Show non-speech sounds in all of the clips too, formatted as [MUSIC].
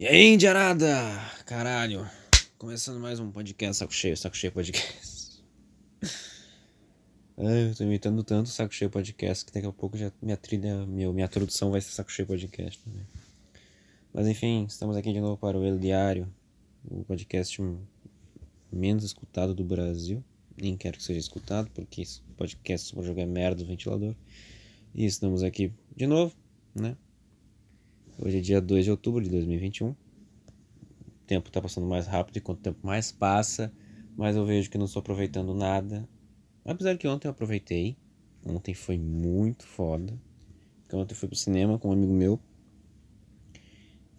E aí, Indiarada? Caralho. Começando mais um podcast, saco cheio, saco cheio podcast. Ai, eu tô imitando tanto saco cheio podcast que daqui a pouco já minha trilha, meu, minha tradução vai ser saco cheio podcast também. Mas enfim, estamos aqui de novo para o El Diário, o podcast menos escutado do Brasil. Nem quero que seja escutado, porque esse podcast só jogar merda no ventilador. E estamos aqui de novo, né? Hoje é dia 2 de outubro de 2021. O tempo está passando mais rápido e quanto tempo mais passa, mais eu vejo que não estou aproveitando nada. Apesar que ontem eu aproveitei. Ontem foi muito foda. Porque ontem eu fui pro cinema com um amigo meu.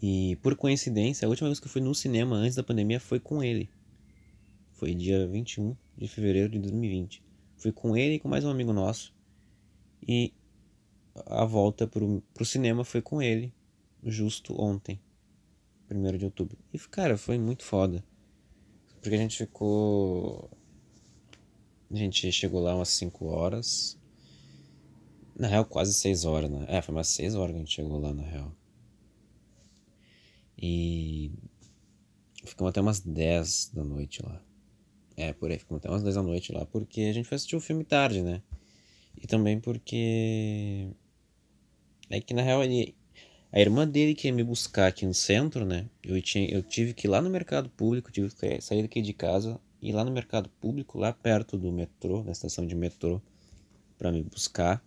E por coincidência, a última vez que eu fui no cinema antes da pandemia foi com ele. Foi dia 21 de fevereiro de 2020. Fui com ele e com mais um amigo nosso. E a volta pro, pro cinema foi com ele justo ontem, 1 de outubro. E, cara, foi muito foda. Porque a gente ficou. A gente chegou lá umas 5 horas. Na real, quase 6 horas, né? É, foi umas 6 horas que a gente chegou lá, na real. E. Ficamos até umas 10 da noite lá. É, por aí, ficamos até umas 10 da noite lá, porque a gente foi assistir o filme tarde, né? E também porque. É que na real ele, a irmã dele que ia me buscar aqui no centro, né? Eu, tinha, eu tive que ir lá no mercado público, tive que sair daqui de casa, ir lá no mercado público, lá perto do metrô, da estação de metrô, para me buscar.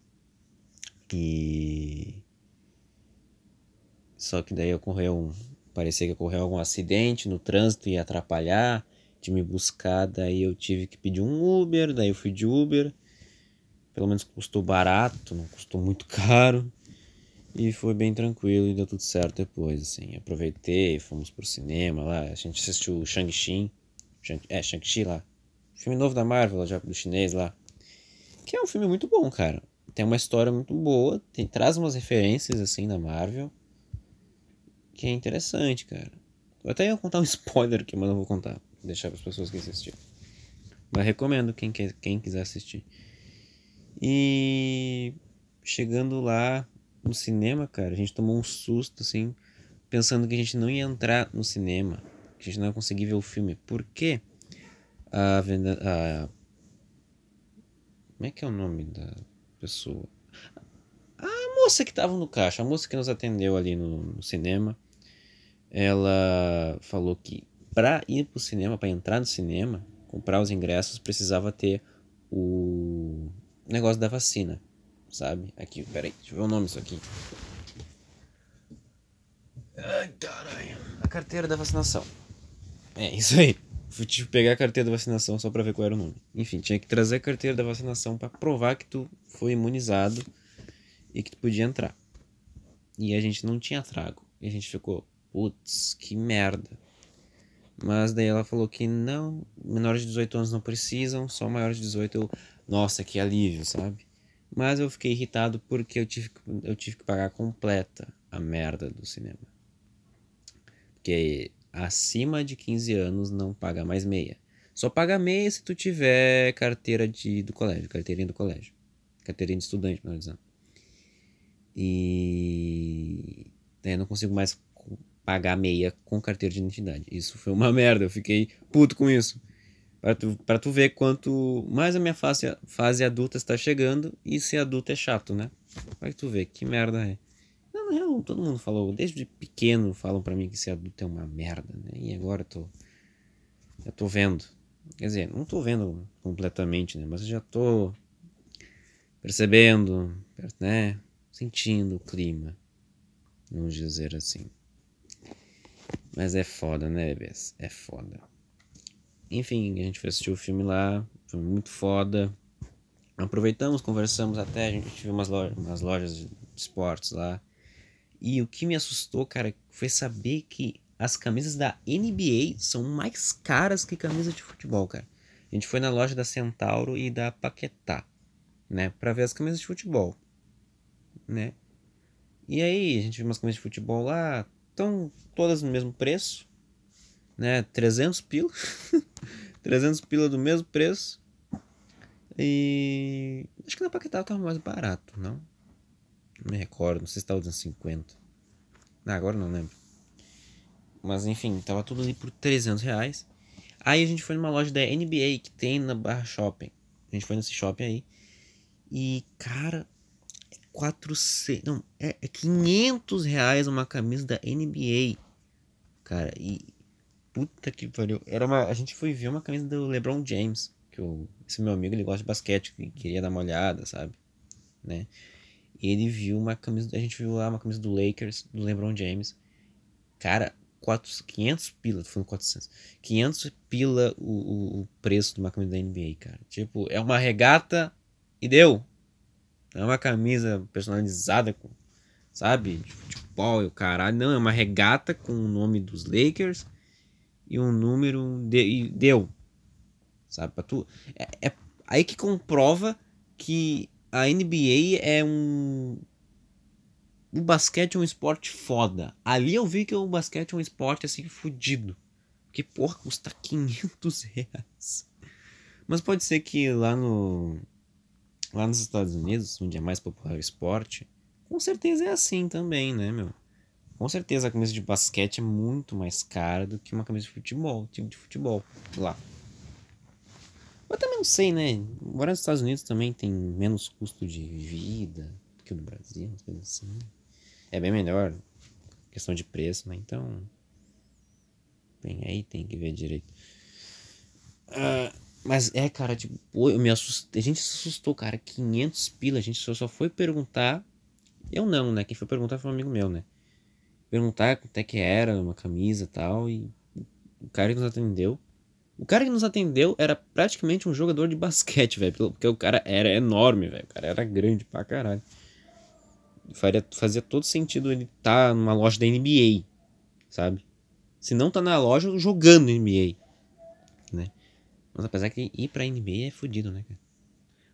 E. Só que daí ocorreu um. Parecia que ocorreu algum acidente no trânsito e atrapalhar de me buscar. Daí eu tive que pedir um Uber, daí eu fui de Uber. Pelo menos custou barato, não custou muito [LAUGHS] caro. E foi bem tranquilo e deu tudo certo depois, assim. Aproveitei, fomos pro cinema lá, a gente assistiu Shang-Chi. Shang, é, Shang-Chi lá. Filme novo da Marvel, já do chinês lá. Que é um filme muito bom, cara. Tem uma história muito boa, tem, traz umas referências, assim, da Marvel. Que é interessante, cara. Eu até ia contar um [LAUGHS] spoiler aqui, mas não vou contar. Vou deixar para as pessoas que assistiram. Mas recomendo quem, quer, quem quiser assistir. E chegando lá, no cinema, cara, a gente tomou um susto, assim, pensando que a gente não ia entrar no cinema, que a gente não ia conseguir ver o filme. Por quê? A venda. A... Como é que é o nome da pessoa? A moça que tava no caixa, a moça que nos atendeu ali no, no cinema, ela falou que para ir pro cinema, para entrar no cinema, comprar os ingressos, precisava ter o negócio da vacina sabe? Aqui, peraí, deixa eu ver o nome disso aqui. Ai, caralho. A carteira da vacinação. É, isso aí. Fui tipo, pegar a carteira da vacinação só pra ver qual era o nome. Enfim, tinha que trazer a carteira da vacinação para provar que tu foi imunizado e que tu podia entrar. E a gente não tinha trago. E a gente ficou, putz, que merda. Mas daí ela falou que não, menores de 18 anos não precisam, só maiores de 18 eu, nossa, que alívio, sabe? Mas eu fiquei irritado porque eu tive, eu tive que pagar completa a merda do cinema. Porque acima de 15 anos não paga mais meia. Só paga meia se tu tiver carteira de, do colégio, carteirinha do colégio. Carteirinha de estudante, melhor dizendo. E não consigo mais pagar meia com carteira de identidade. Isso foi uma [LAUGHS] merda, eu fiquei puto com isso. Para tu, pra tu ver quanto mais a minha fase, fase adulta está chegando e ser adulto é chato, né? Para tu ver que merda é. Não, não, todo mundo falou, desde pequeno falam para mim que ser adulto é uma merda, né? E agora eu tô. Já tô vendo. Quer dizer, não tô vendo completamente, né? Mas eu já tô percebendo, né? Sentindo o clima. Vamos dizer assim. Mas é foda, né, bebês? É foda. Enfim, a gente foi assistir o filme lá, foi muito foda. Aproveitamos, conversamos até, a gente viu umas lojas, umas lojas de esportes lá. E o que me assustou, cara, foi saber que as camisas da NBA são mais caras que camisas de futebol, cara. A gente foi na loja da Centauro e da Paquetá, né, para ver as camisas de futebol, né? E aí, a gente viu umas camisas de futebol lá, estão todas no mesmo preço, né? 300 pila. [LAUGHS] 300 pila do mesmo preço. E acho que na Paquetá tava mais barato, não? Não me recordo, não sei se tava usando 50. Ah, agora não lembro. Mas enfim, tava tudo ali por 300 reais. Aí a gente foi numa loja da NBA que tem na Barra Shopping. A gente foi nesse shopping aí. E, cara, é 400. Não, é, é 500 reais uma camisa da NBA. Cara, e. Puta que pariu. Era uma, a gente foi ver uma camisa do LeBron James. Que o, esse meu amigo ele gosta de basquete, que queria dar uma olhada, sabe? Né? E ele viu uma camisa. A gente viu lá uma camisa do Lakers, do LeBron James. Cara, 4, 500 pila, falando 400. 500 pila o, o, o preço de uma camisa da NBA, cara. Tipo, é uma regata e deu. Não é uma camisa personalizada com, sabe, de futebol e o caralho. Não, é uma regata com o nome dos Lakers e um número de, e deu. Sabe, pra tu. É, é aí que comprova que a NBA é um o basquete é um esporte foda. Ali eu vi que o basquete é um esporte assim fudido. Porque, porra, custa 500 reais. Mas pode ser que lá no. Lá nos Estados Unidos, onde é mais popular o esporte, com certeza é assim também, né, meu? Com certeza a camisa de basquete é muito mais cara do que uma camisa de futebol, tipo de futebol lá. Mas também não sei, né? Agora nos Estados Unidos também tem menos custo de vida do que o do Brasil, umas coisas assim é bem melhor. Questão de preço, né? Então. Bem, aí tem que ver direito. Uh, mas é, cara, tipo, eu me assustei. A gente se assustou, cara. 500 pila. A gente só, só foi perguntar. Eu não, né? Quem foi perguntar foi um amigo meu, né? Perguntar até que era, uma camisa tal. E o cara que nos atendeu. O cara que nos atendeu era praticamente um jogador de basquete, velho. Porque o cara era enorme, velho. O cara era grande pra caralho faria, fazia todo sentido ele estar tá numa loja da NBA, sabe? Se não tá na loja jogando NBA, né? Mas apesar que ir pra NBA é fodido, né, cara?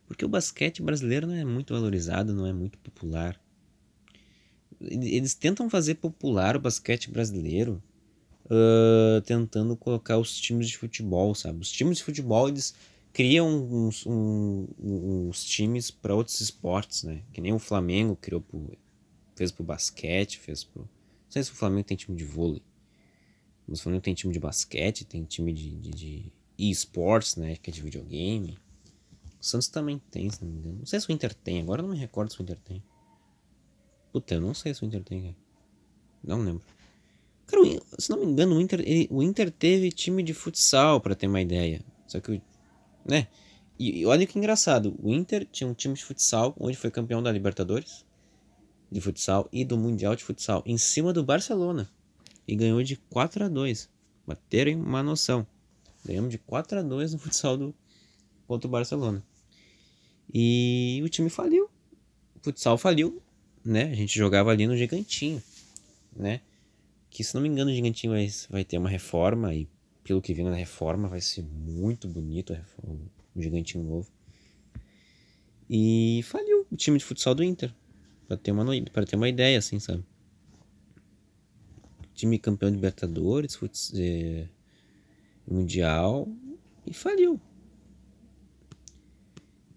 Porque o basquete brasileiro não é muito valorizado, não é muito popular. Eles tentam fazer popular o basquete brasileiro uh, tentando colocar os times de futebol, sabe? Os times de futebol, eles criam uns, um, uns times para outros esportes, né? Que nem o Flamengo criou pro, fez pro basquete, fez pro. Não sei se o Flamengo tem time de vôlei. Mas o Flamengo tem time de basquete, tem time de, de, de e-sports, né? Que é de videogame. O Santos também tem, se não me engano. Não sei se o Inter tem, agora não me recordo se o Inter tem. Puta, eu não sei se o Inter tem, cara. Não lembro. Cara, se não me engano, o Inter, ele, o Inter teve time de futsal, para ter uma ideia. Só que né? E, e olha que engraçado, o Inter tinha um time de futsal onde foi campeão da Libertadores de futsal e do Mundial de Futsal em cima do Barcelona e ganhou de 4 a 2. Pra terem uma noção. Ganhamos de 4 a 2 no futsal do contra o Barcelona. E o time faliu. O futsal faliu, né? A gente jogava ali no Gigantinho, né? Que se não me engano o Gigantinho vai, vai ter uma reforma e pelo que vi na reforma, vai ser muito bonito o gigantinho novo. E faliu o time de futsal do Inter. Pra ter uma, pra ter uma ideia, assim, sabe? Time campeão de Libertadores, é, Mundial, e faliu.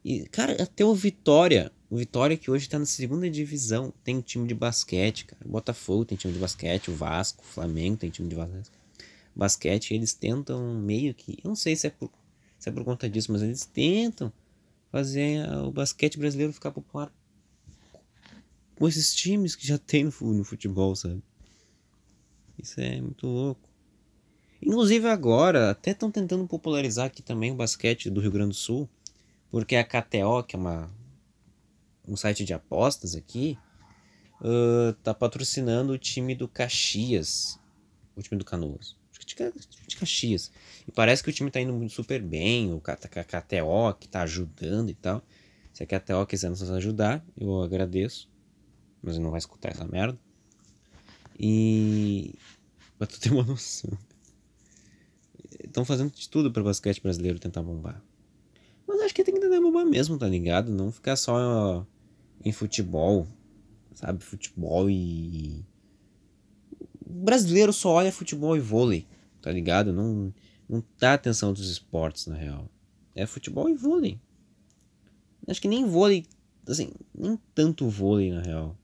E, cara, até o Vitória, o Vitória que hoje tá na segunda divisão, tem um time de basquete, cara. O Botafogo tem time de basquete, o Vasco, o Flamengo tem time de basquete basquete, eles tentam meio que. Eu não sei se é por, se é por conta disso, mas eles tentam fazer o basquete brasileiro ficar popular com esses times que já tem no, no futebol, sabe? Isso é muito louco. Inclusive agora, até estão tentando popularizar aqui também o basquete do Rio Grande do Sul, porque a KTO, que é uma, um site de apostas aqui, uh, tá patrocinando o time do Caxias, o time do Canoas de Caxias. E parece que o time tá indo super bem, o KTO que tá ajudando e tal. Se a KTO quiser nos ajudar, eu agradeço. Mas não vai escutar essa merda. E. Pra tu ter uma [LAUGHS] noção. Estão fazendo de tudo para o basquete brasileiro tentar bombar. Mas acho que tem que tentar bombar mesmo, tá ligado? Não ficar só em futebol. Sabe? Futebol e brasileiro só olha futebol e vôlei, tá ligado? Não, não dá atenção dos esportes, na real. É futebol e vôlei. Acho que nem vôlei, assim, nem tanto vôlei, na real.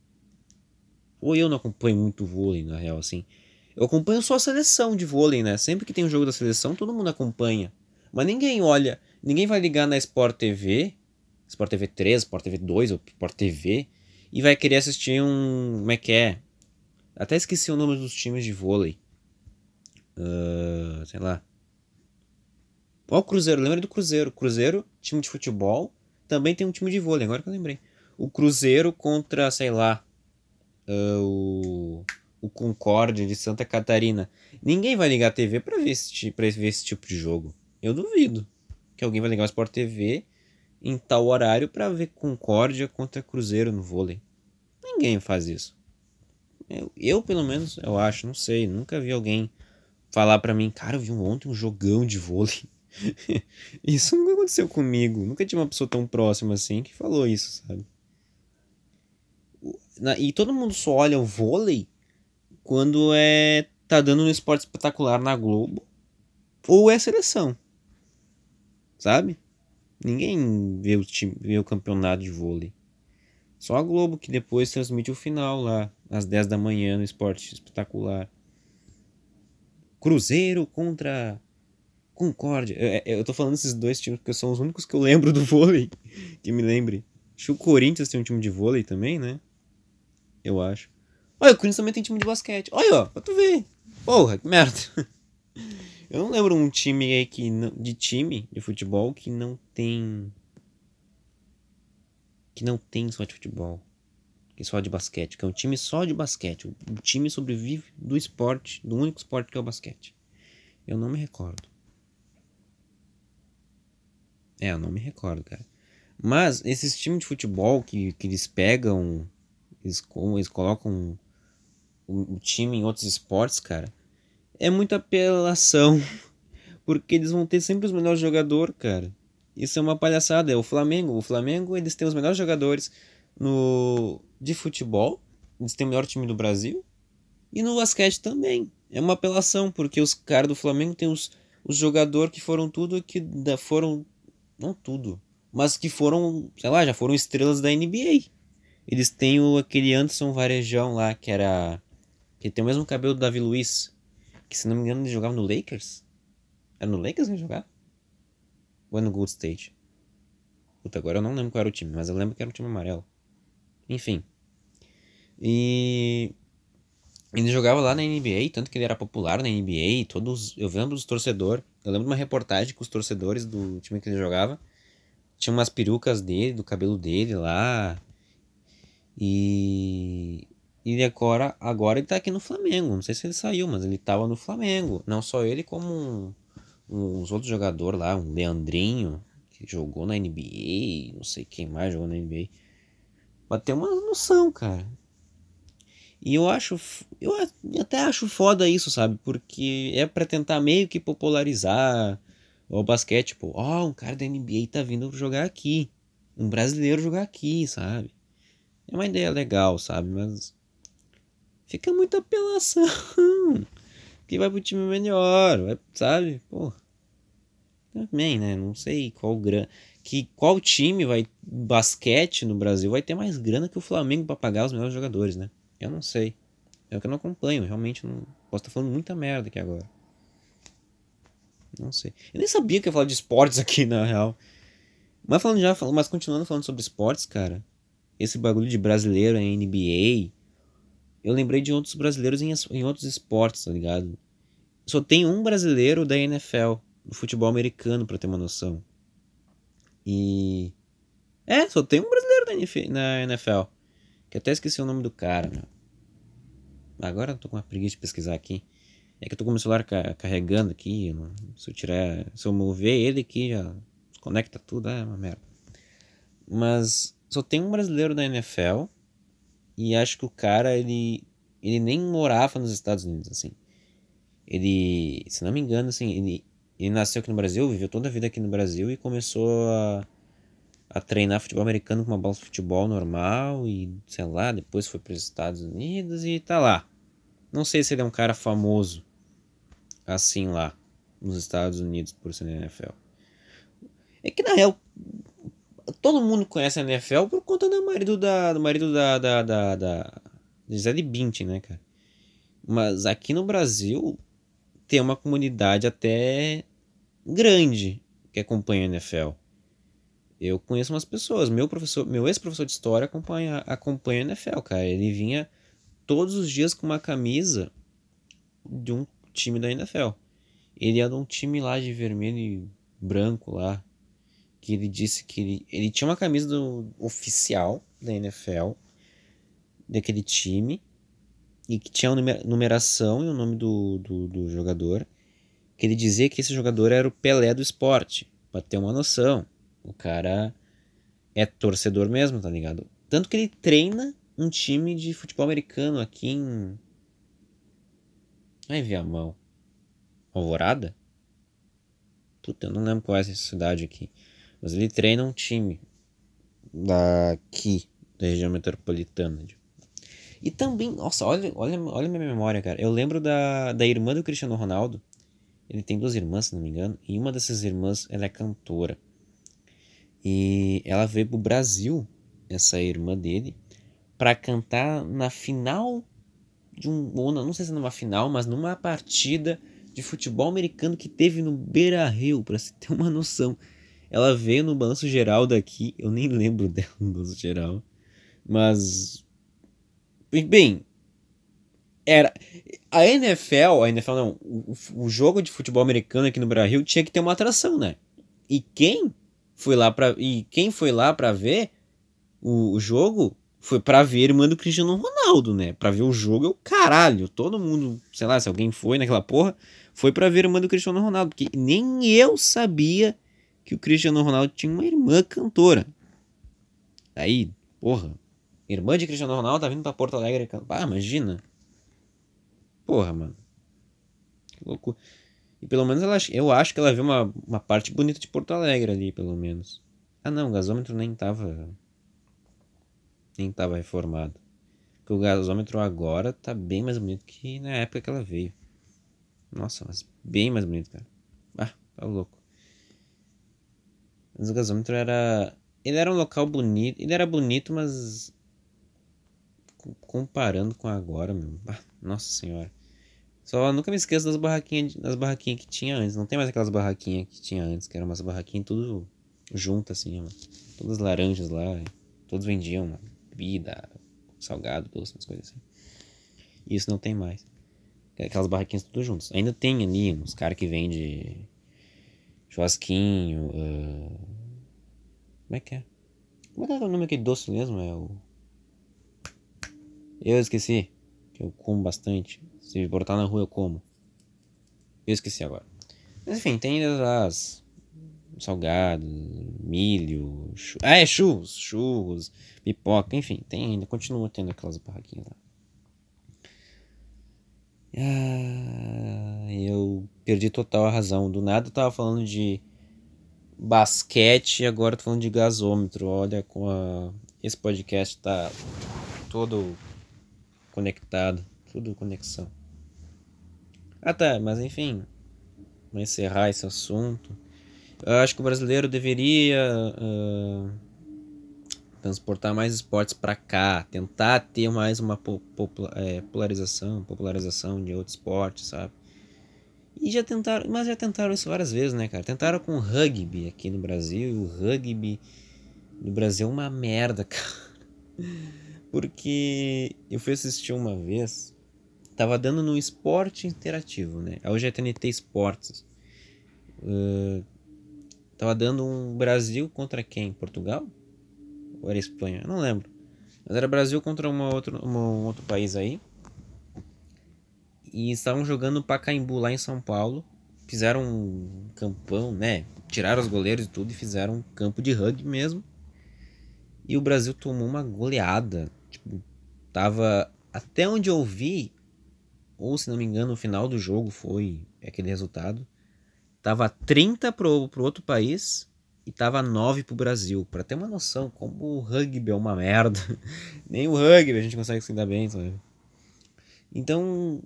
Ou eu não acompanho muito vôlei, na real, assim. Eu acompanho só a seleção de vôlei, né? Sempre que tem um jogo da seleção, todo mundo acompanha. Mas ninguém olha, ninguém vai ligar na Sport TV, Sport TV 3, Sport TV 2 ou Sport TV e vai querer assistir um. Como é que é? Até esqueci o nome dos times de vôlei. Uh, sei lá. Ó, o Cruzeiro, lembra do Cruzeiro? Cruzeiro, time de futebol, também tem um time de vôlei, agora que eu lembrei. O Cruzeiro contra, sei lá, uh, o, o Concorde de Santa Catarina. Ninguém vai ligar a TV pra ver, esse, pra ver esse tipo de jogo. Eu duvido que alguém vai ligar o Sport TV em tal horário para ver Concórdia contra Cruzeiro no vôlei. Ninguém faz isso. Eu, eu, pelo menos, eu acho, não sei, nunca vi alguém falar para mim, cara, eu vi ontem um jogão de vôlei. [LAUGHS] isso nunca aconteceu comigo. Nunca tinha uma pessoa tão próxima assim que falou isso, sabe? E todo mundo só olha o vôlei quando é tá dando um esporte espetacular na Globo ou é seleção. Sabe? Ninguém vê o, time, vê o campeonato de vôlei. Só a Globo que depois transmite o final lá, às 10 da manhã, no esporte espetacular. Cruzeiro contra Concórdia. Eu, é, eu tô falando esses dois times porque são os únicos que eu lembro do vôlei. [LAUGHS] Que me lembre. Acho que o Corinthians tem um time de vôlei também, né? Eu acho. Olha, o Corinthians também tem time de basquete. Olha, ó, pra tu ver. Porra, que merda. [LAUGHS] Eu não lembro um time aí que de time de futebol que não tem que não tem só de futebol, que só de basquete, que é um time só de basquete. O, o time sobrevive do esporte, do único esporte que é o basquete. Eu não me recordo. É, eu não me recordo, cara. Mas esses times de futebol que, que eles pegam, eles, eles colocam o, o time em outros esportes, cara é muita apelação. Porque eles vão ter sempre os melhores jogadores, cara. Isso é uma palhaçada. É o Flamengo. O Flamengo, eles têm os melhores jogadores no de futebol. Eles têm o melhor time do Brasil. E no basquete também. É uma apelação, porque os caras do Flamengo têm os, os jogadores que foram tudo que da, foram. Não tudo. Mas que foram, sei lá, já foram estrelas da NBA. Eles têm o, aquele Anderson Varejão lá, que era. Que tem o mesmo cabelo do Davi Luiz. Que se não me engano ele jogava no Lakers. Era no Lakers que ele jogava? Ou é no Gold State? Puta, agora eu não lembro qual era o time, mas eu lembro que era o time amarelo. Enfim. E. Ele jogava lá na NBA, tanto que ele era popular na NBA, todos. Eu lembro dos torcedores. Eu lembro de uma reportagem com os torcedores do time que ele jogava. Tinha umas perucas dele, do cabelo dele lá. E e agora, agora ele tá aqui no Flamengo. Não sei se ele saiu, mas ele tava no Flamengo. Não só ele, como um, uns outros jogadores lá, um Leandrinho, que jogou na NBA, não sei quem mais jogou na NBA. Pra ter uma noção, cara. E eu acho. Eu até acho foda isso, sabe? Porque é para tentar meio que popularizar o basquete. Tipo, ó, oh, um cara da NBA tá vindo jogar aqui. Um brasileiro jogar aqui, sabe? É uma ideia legal, sabe? Mas fica muita apelação. [LAUGHS] que vai pro time melhor, vai, sabe? Pô. Também, né? Não sei qual grana. Que qual time vai basquete no Brasil vai ter mais grana que o Flamengo para pagar os melhores jogadores, né? Eu não sei. É que eu não acompanho, realmente não posso estar falando muita merda aqui agora. Não sei. Eu nem sabia que ia falar de esportes [LAUGHS] aqui na real. Mas falando já, mas continuando falando sobre esportes, cara. Esse bagulho de brasileiro em NBA, eu lembrei de outros brasileiros em, em outros esportes, tá ligado? Só tem um brasileiro da NFL, do futebol americano, pra ter uma noção. E. É, só tem um brasileiro na NFL. Que até esqueci o nome do cara, meu. Agora eu tô com uma preguiça de pesquisar aqui. É que eu tô com o meu celular carregando aqui. se eu tirar. Se eu mover ele aqui, já desconecta tudo. É uma merda. Mas só tem um brasileiro da NFL e acho que o cara, ele, ele nem morava nos Estados Unidos, assim. Ele, se não me engano, assim, ele, ele nasceu aqui no Brasil, viveu toda a vida aqui no Brasil e começou a, a treinar futebol americano com uma bola de futebol normal e, sei lá, depois foi para os Estados Unidos e tá lá. Não sei se ele é um cara famoso assim lá nos Estados Unidos por ser NFL. É que na real todo mundo conhece a NFL por conta do marido da, do marido da, da, da, da Gisele Bündchen, né, cara? Mas aqui no Brasil tem uma comunidade até grande que acompanha a NFL. Eu conheço umas pessoas, meu professor, meu ex-professor de história acompanha, acompanha a NFL, cara. Ele vinha todos os dias com uma camisa de um time da NFL. Ele era um time lá de vermelho e branco lá, que ele disse que ele, ele tinha uma camisa do, oficial da NFL, daquele time, e que tinha uma numeração e o nome do, do, do jogador, que ele dizia que esse jogador era o Pelé do esporte, pra ter uma noção. O cara é torcedor mesmo, tá ligado? Tanto que ele treina um time de futebol americano aqui em. Ai, Viamão. Alvorada? Puta, eu não lembro qual é essa cidade aqui. Mas ele treina um time daqui, da região metropolitana. E também, nossa, olha, olha, olha minha memória, cara. Eu lembro da, da irmã do Cristiano Ronaldo. Ele tem duas irmãs, se não me engano. E uma dessas irmãs, ela é cantora. E ela veio pro Brasil, essa irmã dele, para cantar na final de um. Ou não sei se é numa final, mas numa partida de futebol americano que teve no Beira Rio, pra você ter uma noção. Ela veio no balanço geral daqui, eu nem lembro [LAUGHS] dela no balanço geral, mas. Bem, era. A NFL, a NFL não, o, o jogo de futebol americano aqui no Brasil tinha que ter uma atração, né? E quem foi lá para e quem foi lá para ver o, o, jogo foi para ver a irmã do Cristiano Ronaldo, né? Para ver o jogo é o caralho. Todo mundo, sei lá, se alguém foi naquela porra, foi para ver a irmã do Cristiano Ronaldo, porque nem eu sabia que o Cristiano Ronaldo tinha uma irmã cantora. Aí, porra, irmã de Cristiano Ronaldo tá vindo pra Porto Alegre cantar. Ah, imagina. Porra, mano. Que loucura. E pelo menos ela, eu acho que ela viu uma, uma parte bonita de Porto Alegre ali, pelo menos. Ah não, o gasômetro nem tava. Nem tava reformado. Porque o gasômetro agora tá bem mais bonito que na época que ela veio. Nossa, mas bem mais bonito, cara. Ah, tá louco. Mas o gasômetro era. Ele era um local bonito. Ele era bonito, mas. Comparando com agora, meu. Nossa senhora. Só nunca me esqueço das barraquinhas, das barraquinhas que tinha antes. Não tem mais aquelas barraquinhas que tinha antes, que eram umas barraquinhas tudo junto assim, mano. Todas laranjas lá. Todos vendiam mano. bebida, salgado, doce, umas coisas assim. E isso não tem mais. Aquelas barraquinhas tudo juntos. Ainda tem ali uns caras que vendem churrasquinho. Uh... Como é que é? Como é que é o nome daquele doce mesmo? É o. Eu esqueci. Que eu como bastante. Se botar na rua eu como. Eu esqueci agora. Mas enfim, tem as salgados, milho, churros. Ah, é churros, churros, pipoca, enfim, tem ainda, continua tendo aquelas barraquinhas lá. Ah, eu perdi total a razão. Do nada eu tava falando de basquete e agora tô falando de gasômetro. Olha com a esse podcast tá todo conectado, tudo conexão. Ah tá, mas enfim, vou encerrar esse assunto. Eu acho que o brasileiro deveria uh, transportar mais esportes para cá, tentar ter mais uma é, popularização, popularização de outros esportes, sabe? E já tentaram, mas já tentaram isso várias vezes, né, cara? Tentaram com o rugby aqui no Brasil, e o rugby no Brasil é uma merda, [LAUGHS] cara. Porque eu fui assistir uma vez Tava dando no esporte interativo, né? Hoje é TNT Esportes. Uh, tava dando um Brasil contra quem? Portugal? Ou era Espanha? não lembro. Mas era Brasil contra uma outro, uma, um outro país aí. E estavam jogando Pacaembu lá em São Paulo. Fizeram um campão, né? Tiraram os goleiros e tudo e fizeram um campo de rugby mesmo. E o Brasil tomou uma goleada. Tipo, tava. Até onde eu vi, ou se não me engano, o final do jogo foi aquele resultado. Tava 30 pro, pro outro país e tava 9 pro Brasil. Para ter uma noção como o rugby é uma merda. [LAUGHS] Nem o rugby a gente consegue se dar bem, sabe? Então,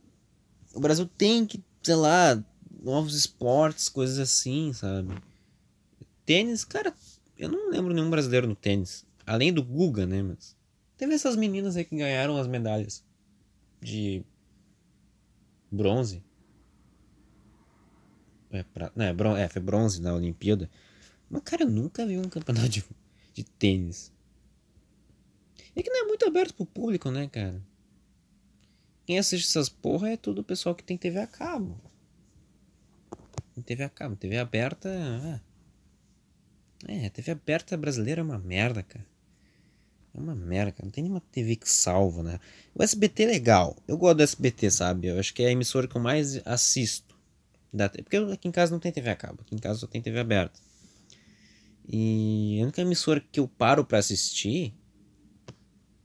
o Brasil tem que, sei lá, novos esportes, coisas assim, sabe? Tênis, cara, eu não lembro nenhum brasileiro no tênis. Além do Guga, né? Mas teve essas meninas aí que ganharam as medalhas de bronze. É, pra, não, é, bron, é, foi bronze na Olimpíada. Mas, cara, eu nunca vi um campeonato de, de tênis. É que não é muito aberto pro público, né, cara? Quem assiste essas porra é tudo o pessoal que tem TV a cabo. Tem TV a cabo, TV aberta. É, TV aberta brasileira é uma merda, cara. É uma merda. Não tem nenhuma TV que salva, né? O SBT é legal. Eu gosto do SBT, sabe? Eu acho que é a emissora que eu mais assisto. Porque aqui em casa não tem TV a cabo. Aqui em casa só tem TV aberta. E a única emissora que eu paro para assistir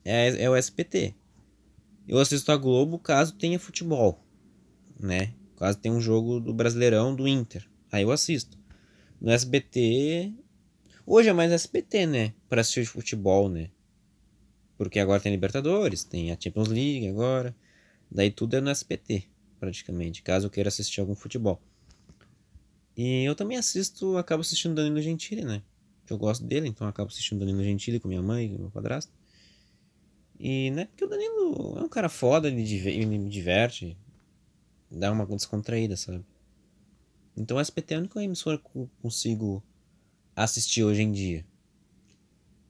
é, é o SBT. Eu assisto a Globo caso tenha futebol, né? Caso tenha um jogo do Brasileirão do Inter. Aí eu assisto. No SBT. Hoje é mais SBT, né? Pra assistir futebol, né? Porque agora tem Libertadores, tem a Champions League agora. Daí tudo é no SBT, praticamente, caso eu queira assistir algum futebol. E eu também assisto, acabo assistindo Danilo Gentili, né? Eu gosto dele, então acabo assistindo Danilo Gentili com minha mãe e meu padrasto. E, né, porque o Danilo é um cara foda, ele, ele me diverte, dá uma descontraída, sabe? Então o SBT é a única emissora que eu consigo assistir hoje em dia.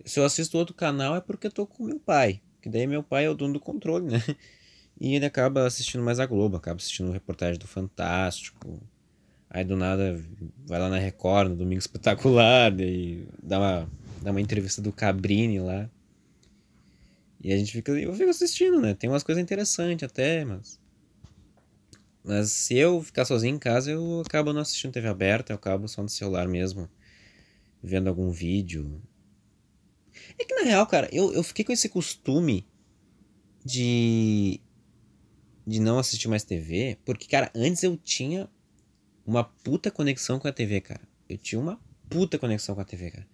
Se eu assisto outro canal é porque eu tô com meu pai. Que daí meu pai é o dono do controle, né? [LAUGHS] E ele acaba assistindo mais a Globo, acaba assistindo reportagem do Fantástico. Aí do nada vai lá na Record, no Domingo Espetacular, e dá uma, dá uma entrevista do Cabrini lá. E a gente fica. Eu fico assistindo, né? Tem umas coisas interessantes até, mas. Mas se eu ficar sozinho em casa, eu acabo não assistindo TV aberta, eu acabo só no celular mesmo, vendo algum vídeo. É que na real, cara, eu, eu fiquei com esse costume de. de não assistir mais TV, porque, cara, antes eu tinha uma puta conexão com a TV, cara. Eu tinha uma puta conexão com a TV, cara.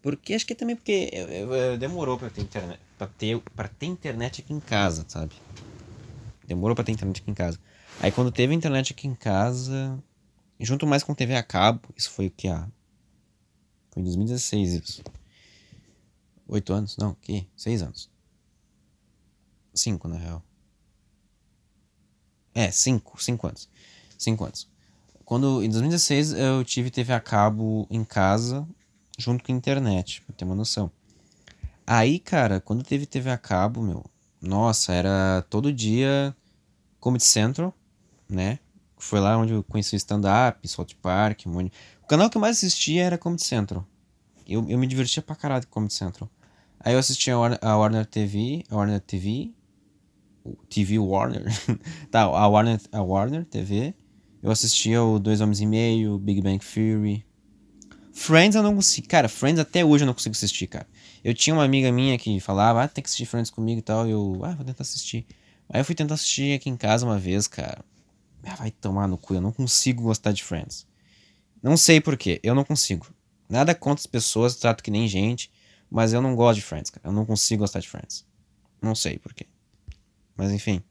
Porque acho que é também porque eu, eu, eu, demorou pra ter internet. Pra ter, pra ter internet aqui em casa, sabe? Demorou pra ter internet aqui em casa. Aí quando teve internet aqui em casa. Junto mais com TV a cabo, isso foi o que? Ah, foi em 2016 isso. Oito anos? Não, que? Seis anos. Cinco, na real. É, cinco, cinco anos. Cinco anos. Quando, em 2016, eu tive TV a cabo em casa, junto com a internet, pra ter uma noção. Aí, cara, quando teve TV a cabo, meu, nossa, era todo dia Comedy Central, né? Foi lá onde eu conheci stand-up, South Park, um monte... O canal que eu mais assistia era Comedy Central. Eu, eu me divertia pra caralho com Comedy Central. Aí eu assistia a Warner, a Warner TV, a Warner TV, TV Warner, [LAUGHS] tá, a Warner, a Warner TV. Eu assistia o Dois Homens e Meio, Big Bang Theory. Friends eu não consigo, cara, Friends até hoje eu não consigo assistir, cara. Eu tinha uma amiga minha que falava, ah, tem que assistir Friends comigo e tal, e eu, ah, vou tentar assistir. Aí eu fui tentar assistir aqui em casa uma vez, cara. Ah, vai tomar no cu, eu não consigo gostar de Friends. Não sei porquê, eu não consigo. Nada contra as pessoas, trato que nem gente. Mas eu não gosto de Friends, cara. Eu não consigo gostar de Friends. Não sei porquê. Mas enfim.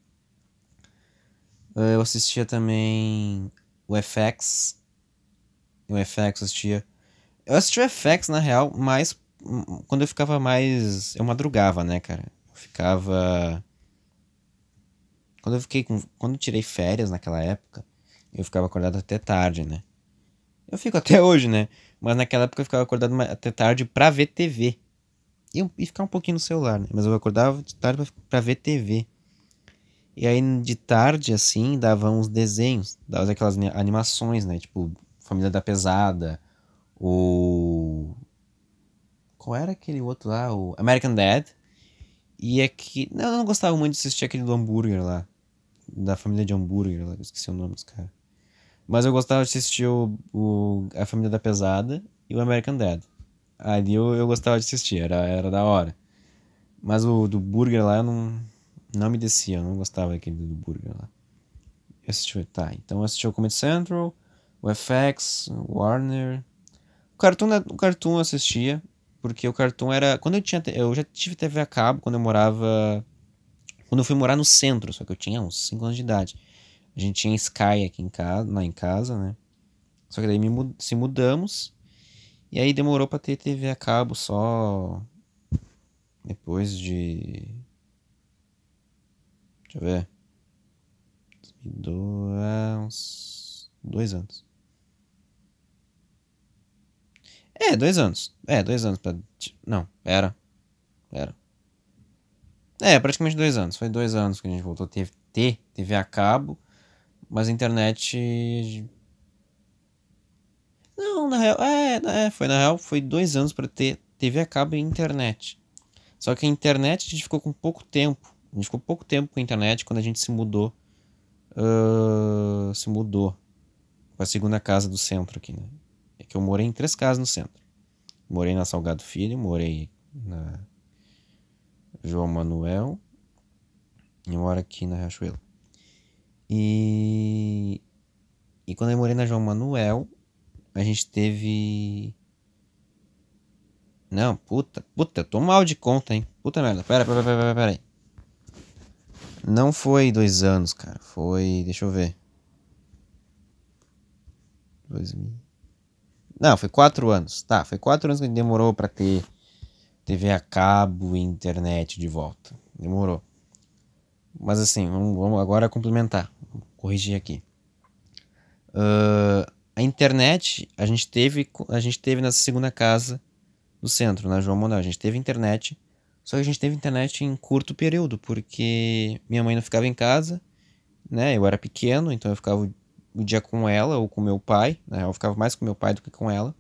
Eu assistia também o FX. O FX assistia. Eu assistia o FX, na real, mas quando eu ficava mais. Eu madrugava, né, cara? Eu ficava. Quando eu fiquei com. Quando eu tirei férias naquela época, eu ficava acordado até tarde, né? Eu fico até [LAUGHS] hoje, né? Mas naquela época eu ficava acordado até tarde pra ver TV. E, e ficar um pouquinho no celular, né? Mas eu acordava de tarde pra, pra ver TV. E aí de tarde, assim, dava uns desenhos, dava aquelas animações, né? Tipo, Família da Pesada, o. Qual era aquele outro lá? O American Dad. E é que. Não, eu não gostava muito de assistir aquele do hambúrguer lá. Da família de hambúrguer lá, esqueci o nome dos caras. Mas eu gostava de assistir o, o, A Família da Pesada e o American Dad. Ali eu, eu gostava de assistir, era, era da hora. Mas o do burger lá eu não, não me descia, eu não gostava daquele do burger lá. Eu assisti, tá, então eu assisti o Comedy Central, o FX, o Warner. O Cartoon, o Cartoon eu assistia, porque o Cartoon era. Quando eu tinha. Eu já tive TV a cabo quando eu morava. Quando eu fui morar no centro, só que eu tinha uns 5 anos de idade. A gente tinha Sky aqui em casa, lá em casa, né? Só que daí me, se mudamos. E aí demorou pra ter TV a cabo só depois de. Deixa eu ver. 2002, há uns dois anos. É, dois anos. É, dois anos. Pra... Não, era. Era. É, praticamente dois anos. Foi dois anos que a gente voltou a ter, ter TV a cabo, mas a internet. Não, na real. É, é foi na real, foi dois anos para ter TV a cabo e internet. Só que a internet a gente ficou com pouco tempo. A gente ficou pouco tempo com a internet quando a gente se mudou. Uh, se mudou para a segunda casa do centro aqui, né? É que eu morei em três casas no centro. Morei na Salgado Filho, morei na João Manuel e moro aqui na Riachuelo. E e quando eu morei na João Manuel, a gente teve Não, puta, puta, eu tô mal de conta, hein? Puta merda. Pera, pera, pera, pera, pera aí. Não foi dois anos, cara. Foi. Deixa eu ver. 2000. Não, foi quatro anos. Tá, foi quatro anos que demorou para ter TV a cabo e internet de volta. Demorou. Mas assim, vamos, vamos agora complementar. Vou corrigir aqui. Uh, a internet a gente teve a gente teve na segunda casa do centro, na João Manuel. A gente teve internet só que a gente teve internet em curto período, porque minha mãe não ficava em casa, né? Eu era pequeno, então eu ficava o dia com ela ou com meu pai, né? Eu ficava mais com meu pai do que com ela.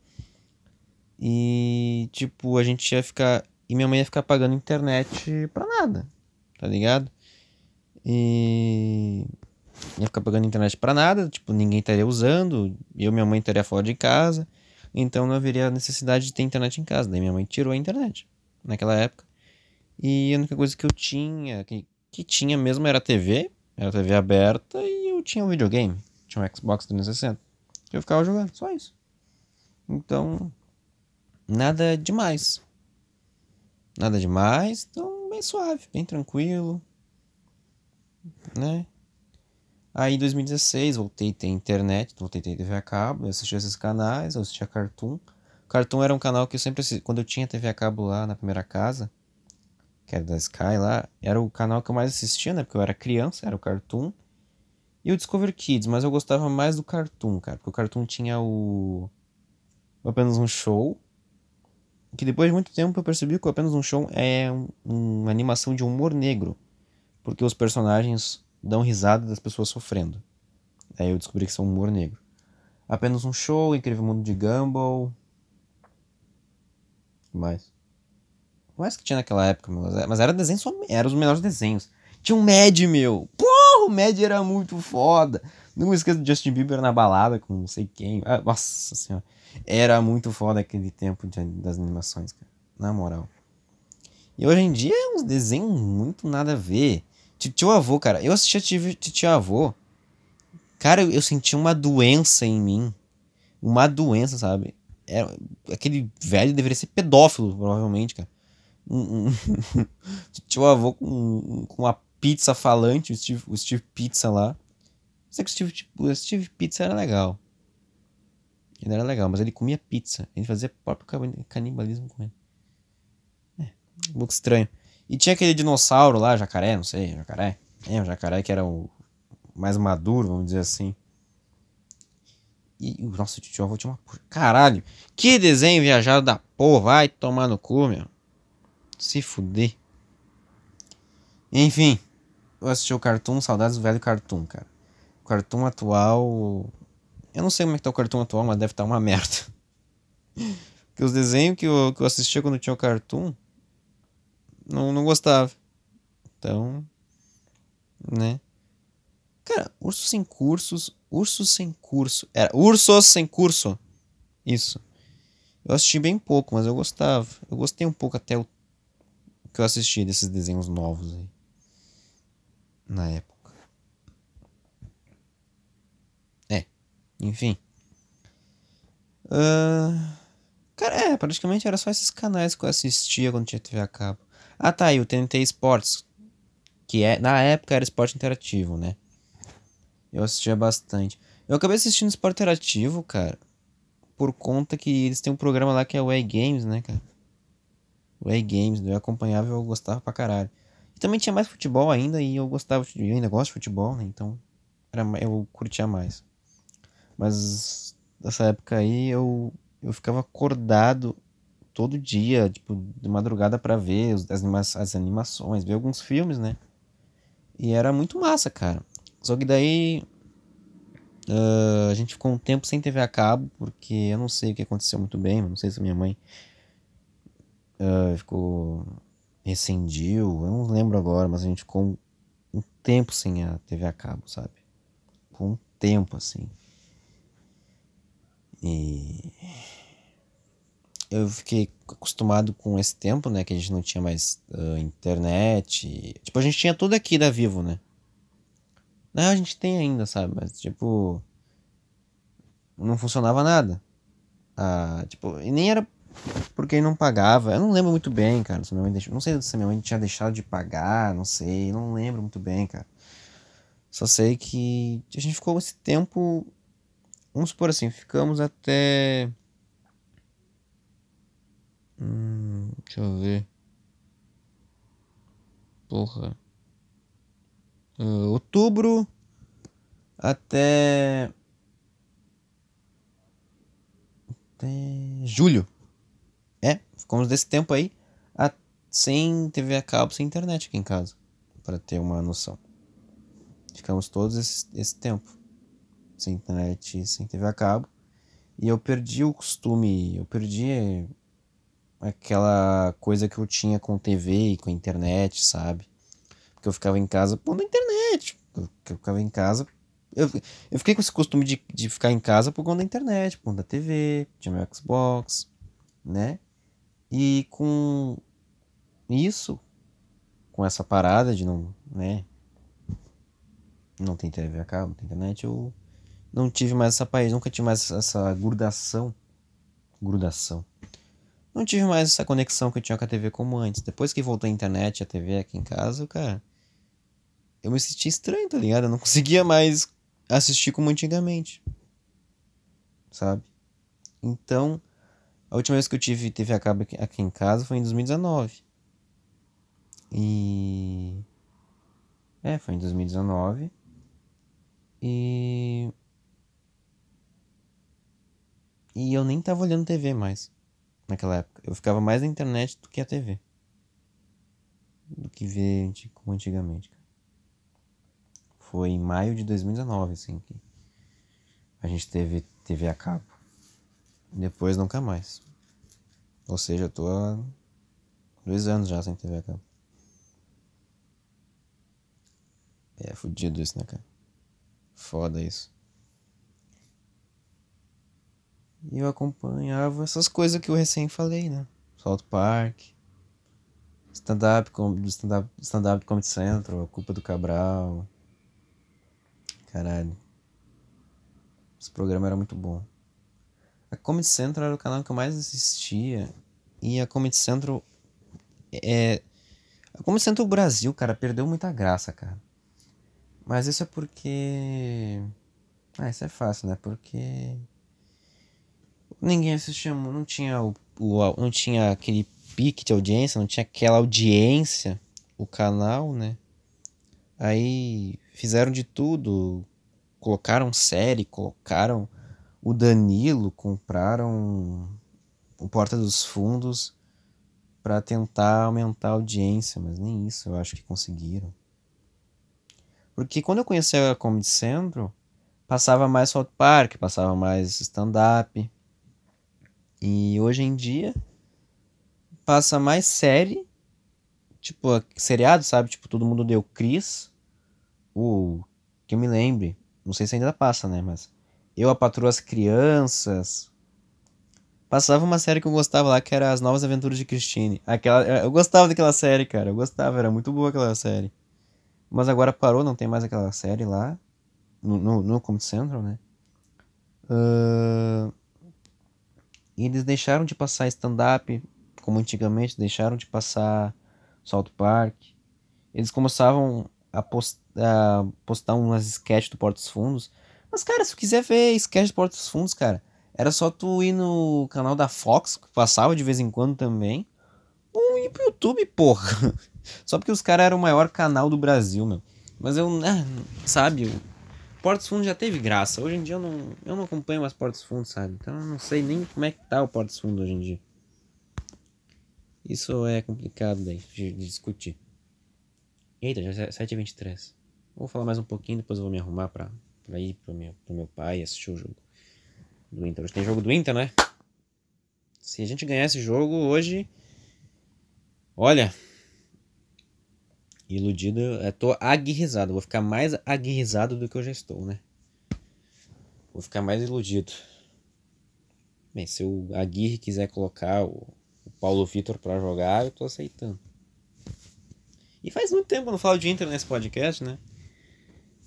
E, tipo, a gente ia ficar. E minha mãe ia ficar pagando internet pra nada, tá ligado? E. Ia ficar pagando internet pra nada, tipo, ninguém estaria usando, eu e minha mãe estaria fora de casa, então não haveria necessidade de ter internet em casa. Daí minha mãe tirou a internet naquela época. E a única coisa que eu tinha, que, que tinha mesmo era a TV, era a TV aberta e eu tinha um videogame, tinha um Xbox 360. Eu ficava jogando, só isso. Então, nada demais. Nada demais, então bem suave, bem tranquilo, né? Aí em 2016 voltei a ter internet, voltei a ter TV a cabo, eu assistia esses canais, eu assistia Cartoon. Cartoon era um canal que eu sempre assisti, quando eu tinha TV a cabo lá na primeira casa, que era da Sky lá, era o canal que eu mais assistia, né? Porque eu era criança, era o Cartoon. E o Discover Kids, mas eu gostava mais do Cartoon, cara. Porque o Cartoon tinha o. apenas um show. Que depois de muito tempo eu percebi que o apenas um show é um, uma animação de humor negro. Porque os personagens dão risada das pessoas sofrendo. Aí eu descobri que são humor negro. Apenas um show, Incrível Mundo de Gumball. O que mais? Mais que tinha naquela época. Mas era desenho só. Era os melhores desenhos. Tinha um Mad, meu. Porra, o Mad era muito foda. Não esqueço do Justin Bieber na balada com não sei quem. Ah, nossa senhora. Era muito foda aquele tempo de, das animações, cara. Na moral. E hoje em dia é uns desenhos muito nada a ver. Tio avô, cara. Eu assistia tio avô. Cara, eu, eu senti uma doença em mim. Uma doença, sabe? Era, aquele velho deveria ser pedófilo, provavelmente, cara um, um [LAUGHS] tinha um avô com, com uma pizza falante, o Steve, o Steve Pizza lá. Sei que o Steve, tipo, o Steve Pizza era legal. Ele era legal, mas ele comia pizza. Ele fazia próprio canibalismo com ele. É, um pouco estranho. E tinha aquele dinossauro lá, jacaré, não sei, jacaré. É, o jacaré que era o mais maduro, vamos dizer assim. E, o tio avô tinha uma. Caralho, que desenho viajado da porra, vai tomar no cu, meu. Se fuder. Enfim, eu assisti o Cartoon, saudades do velho Cartoon, cara. Cartoon atual. Eu não sei como é que tá o Cartoon atual, mas deve estar tá uma merda. [LAUGHS] Porque os desenhos que eu, que eu assistia quando tinha o Cartoon. Não, não gostava. Então. Né? Cara, Ursos Sem Cursos. Ursos Sem Curso. Era Ursos Sem Curso. Isso. Eu assisti bem pouco, mas eu gostava. Eu gostei um pouco até o que eu assisti desses desenhos novos aí. Na época. É, enfim. Uh, cara, é, praticamente era só esses canais que eu assistia quando tinha TV a cabo. Ah tá, e o TNT Sports. Que é, na época era esporte interativo, né? Eu assistia bastante. Eu acabei assistindo esporte interativo, cara. Por conta que eles têm um programa lá que é o E-Games, né, cara? O E-Games, eu acompanhava e eu gostava pra caralho. E também tinha mais futebol ainda e eu gostava, eu ainda gosto de futebol, né? Então era, eu curtia mais. Mas nessa época aí eu, eu ficava acordado todo dia, tipo, de madrugada para ver as, anima as animações, ver alguns filmes, né? E era muito massa, cara. Só que daí uh, a gente ficou um tempo sem TV a cabo, porque eu não sei o que aconteceu muito bem, não sei se minha mãe uh, ficou rescindiu, eu não lembro agora, mas a gente ficou um, tempo sem a TV a cabo, sabe? Com um tempo assim. E eu fiquei acostumado com esse tempo, né? Que a gente não tinha mais uh, internet. Tipo, a gente tinha tudo aqui da Vivo, né? Não, a gente tem ainda, sabe? Mas, tipo. Não funcionava nada. Ah, tipo, e nem era porque não pagava. Eu não lembro muito bem, cara. Se minha mãe deixou, não sei se minha mãe tinha deixado de pagar, não sei. Não lembro muito bem, cara. Só sei que a gente ficou esse tempo. Vamos supor assim, ficamos até Hum, deixa eu ver. Porra. Uh, outubro até. Até julho. Ficamos desse tempo aí a, sem TV a cabo, sem internet aqui em casa. para ter uma noção. Ficamos todos esse, esse tempo sem internet, sem TV a cabo. E eu perdi o costume, eu perdi aquela coisa que eu tinha com TV e com internet, sabe? Porque eu ficava em casa pondo internet. Eu, eu ficava em casa. Eu, eu fiquei com esse costume de, de ficar em casa por conta da internet, por conta da TV, tinha meu Xbox, né? E com isso, com essa parada de não, né? Não tem TV a cabo, não tem internet, eu não tive mais essa país, nunca tive mais essa grudação. Grudação não tive mais essa conexão que eu tinha com a TV como antes. Depois que voltou a internet e a TV aqui em casa, cara, eu me senti estranho, tá ligado? Eu não conseguia mais assistir como antigamente. Sabe? Então, a última vez que eu tive TV a cabo aqui em casa foi em 2019. E. É, foi em 2019. E. E eu nem tava olhando TV mais naquela época. Eu ficava mais na internet do que a TV. Do que ver como antigamente. Foi em maio de 2019, assim, que a gente teve TV a cabo. Depois nunca mais. Ou seja, eu tô há dois anos já sem TV a cabo. É fudido isso, né, cara? Foda isso. E eu acompanhava essas coisas que eu recém falei, né? South Park, stand-up stand-up stand Comedy Central, a culpa do Cabral. Caralho. Esse programa era muito bom. A Comedy Central era o canal que eu mais assistia. E a Comedy Central é. A Comedy Central Brasil, cara, perdeu muita graça, cara. Mas isso é porque. Ah, isso é fácil, né? Porque ninguém assistia, não tinha o, o, não tinha aquele pique de audiência, não tinha aquela audiência, o canal, né? Aí fizeram de tudo, colocaram série, colocaram o Danilo, compraram o Porta dos Fundos para tentar aumentar a audiência, mas nem isso eu acho que conseguiram. Porque quando eu conheci a Comedy Central, passava mais South Park, passava mais stand-up, e hoje em dia passa mais série, tipo, seriado, sabe? Tipo, todo mundo deu Chris. O que eu me lembre, não sei se ainda passa, né, mas eu a patroa as crianças. Passava uma série que eu gostava lá que era As Novas Aventuras de Christine. Aquela, eu gostava daquela série, cara. Eu gostava, era muito boa aquela série. Mas agora parou, não tem mais aquela série lá. No, no, no Comedy Central, né? Uh, e eles deixaram de passar stand-up, como antigamente, deixaram de passar South Park. Eles começavam a, post, a postar umas sketches do Portos Fundos. Mas, cara, se tu quiser ver sketch do Portos Fundos, cara, era só tu ir no canal da Fox, que passava de vez em quando também. Ou ir pro YouTube, porra. [LAUGHS] Só porque os caras eram o maior canal do Brasil, meu. Mas eu, né, sabe, Portos Fundos já teve graça. Hoje em dia eu não, eu não acompanho mais Portos Fundos, sabe? Então eu não sei nem como é que tá o Portos Fundos hoje em dia. Isso é complicado daí de, de discutir. Eita, já é 7h23. Vou falar mais um pouquinho, depois eu vou me arrumar pra, pra ir pro meu, pro meu pai assistir o jogo do Inter. Hoje tem jogo do Inter, né? Se a gente ganhar esse jogo hoje. Olha. Iludido. Eu tô aguirrizado. Vou ficar mais aguirrizado do que eu já estou, né? Vou ficar mais iludido. Bem, se o Aguirre quiser colocar o Paulo Vitor para jogar, eu tô aceitando. E faz muito tempo que eu não falo de Inter nesse podcast, né?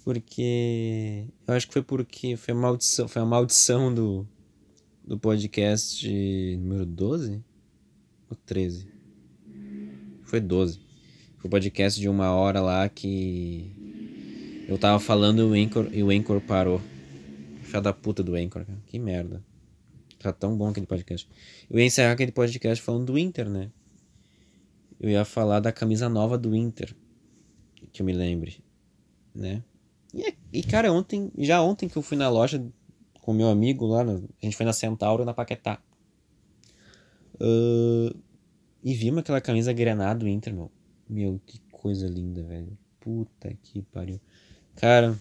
Porque. Eu acho que foi porque foi a maldição, foi a maldição do, do podcast número 12? Ou 13? Foi 12. Foi o podcast de uma hora lá que. Eu tava falando e o Anchor, o parou. Filha da puta do Anchor, cara. Que merda. Tá tão bom aquele podcast. Eu ia encerrar aquele podcast falando do Inter, né? Eu ia falar da camisa nova do Inter. Que eu me lembre. Né? E, e cara, ontem, já ontem que eu fui na loja com meu amigo lá, a gente foi na Centauro, na Paquetá. Uh, e vimos aquela camisa granada do Inter, meu. Meu, que coisa linda, velho. Puta que pariu. Cara,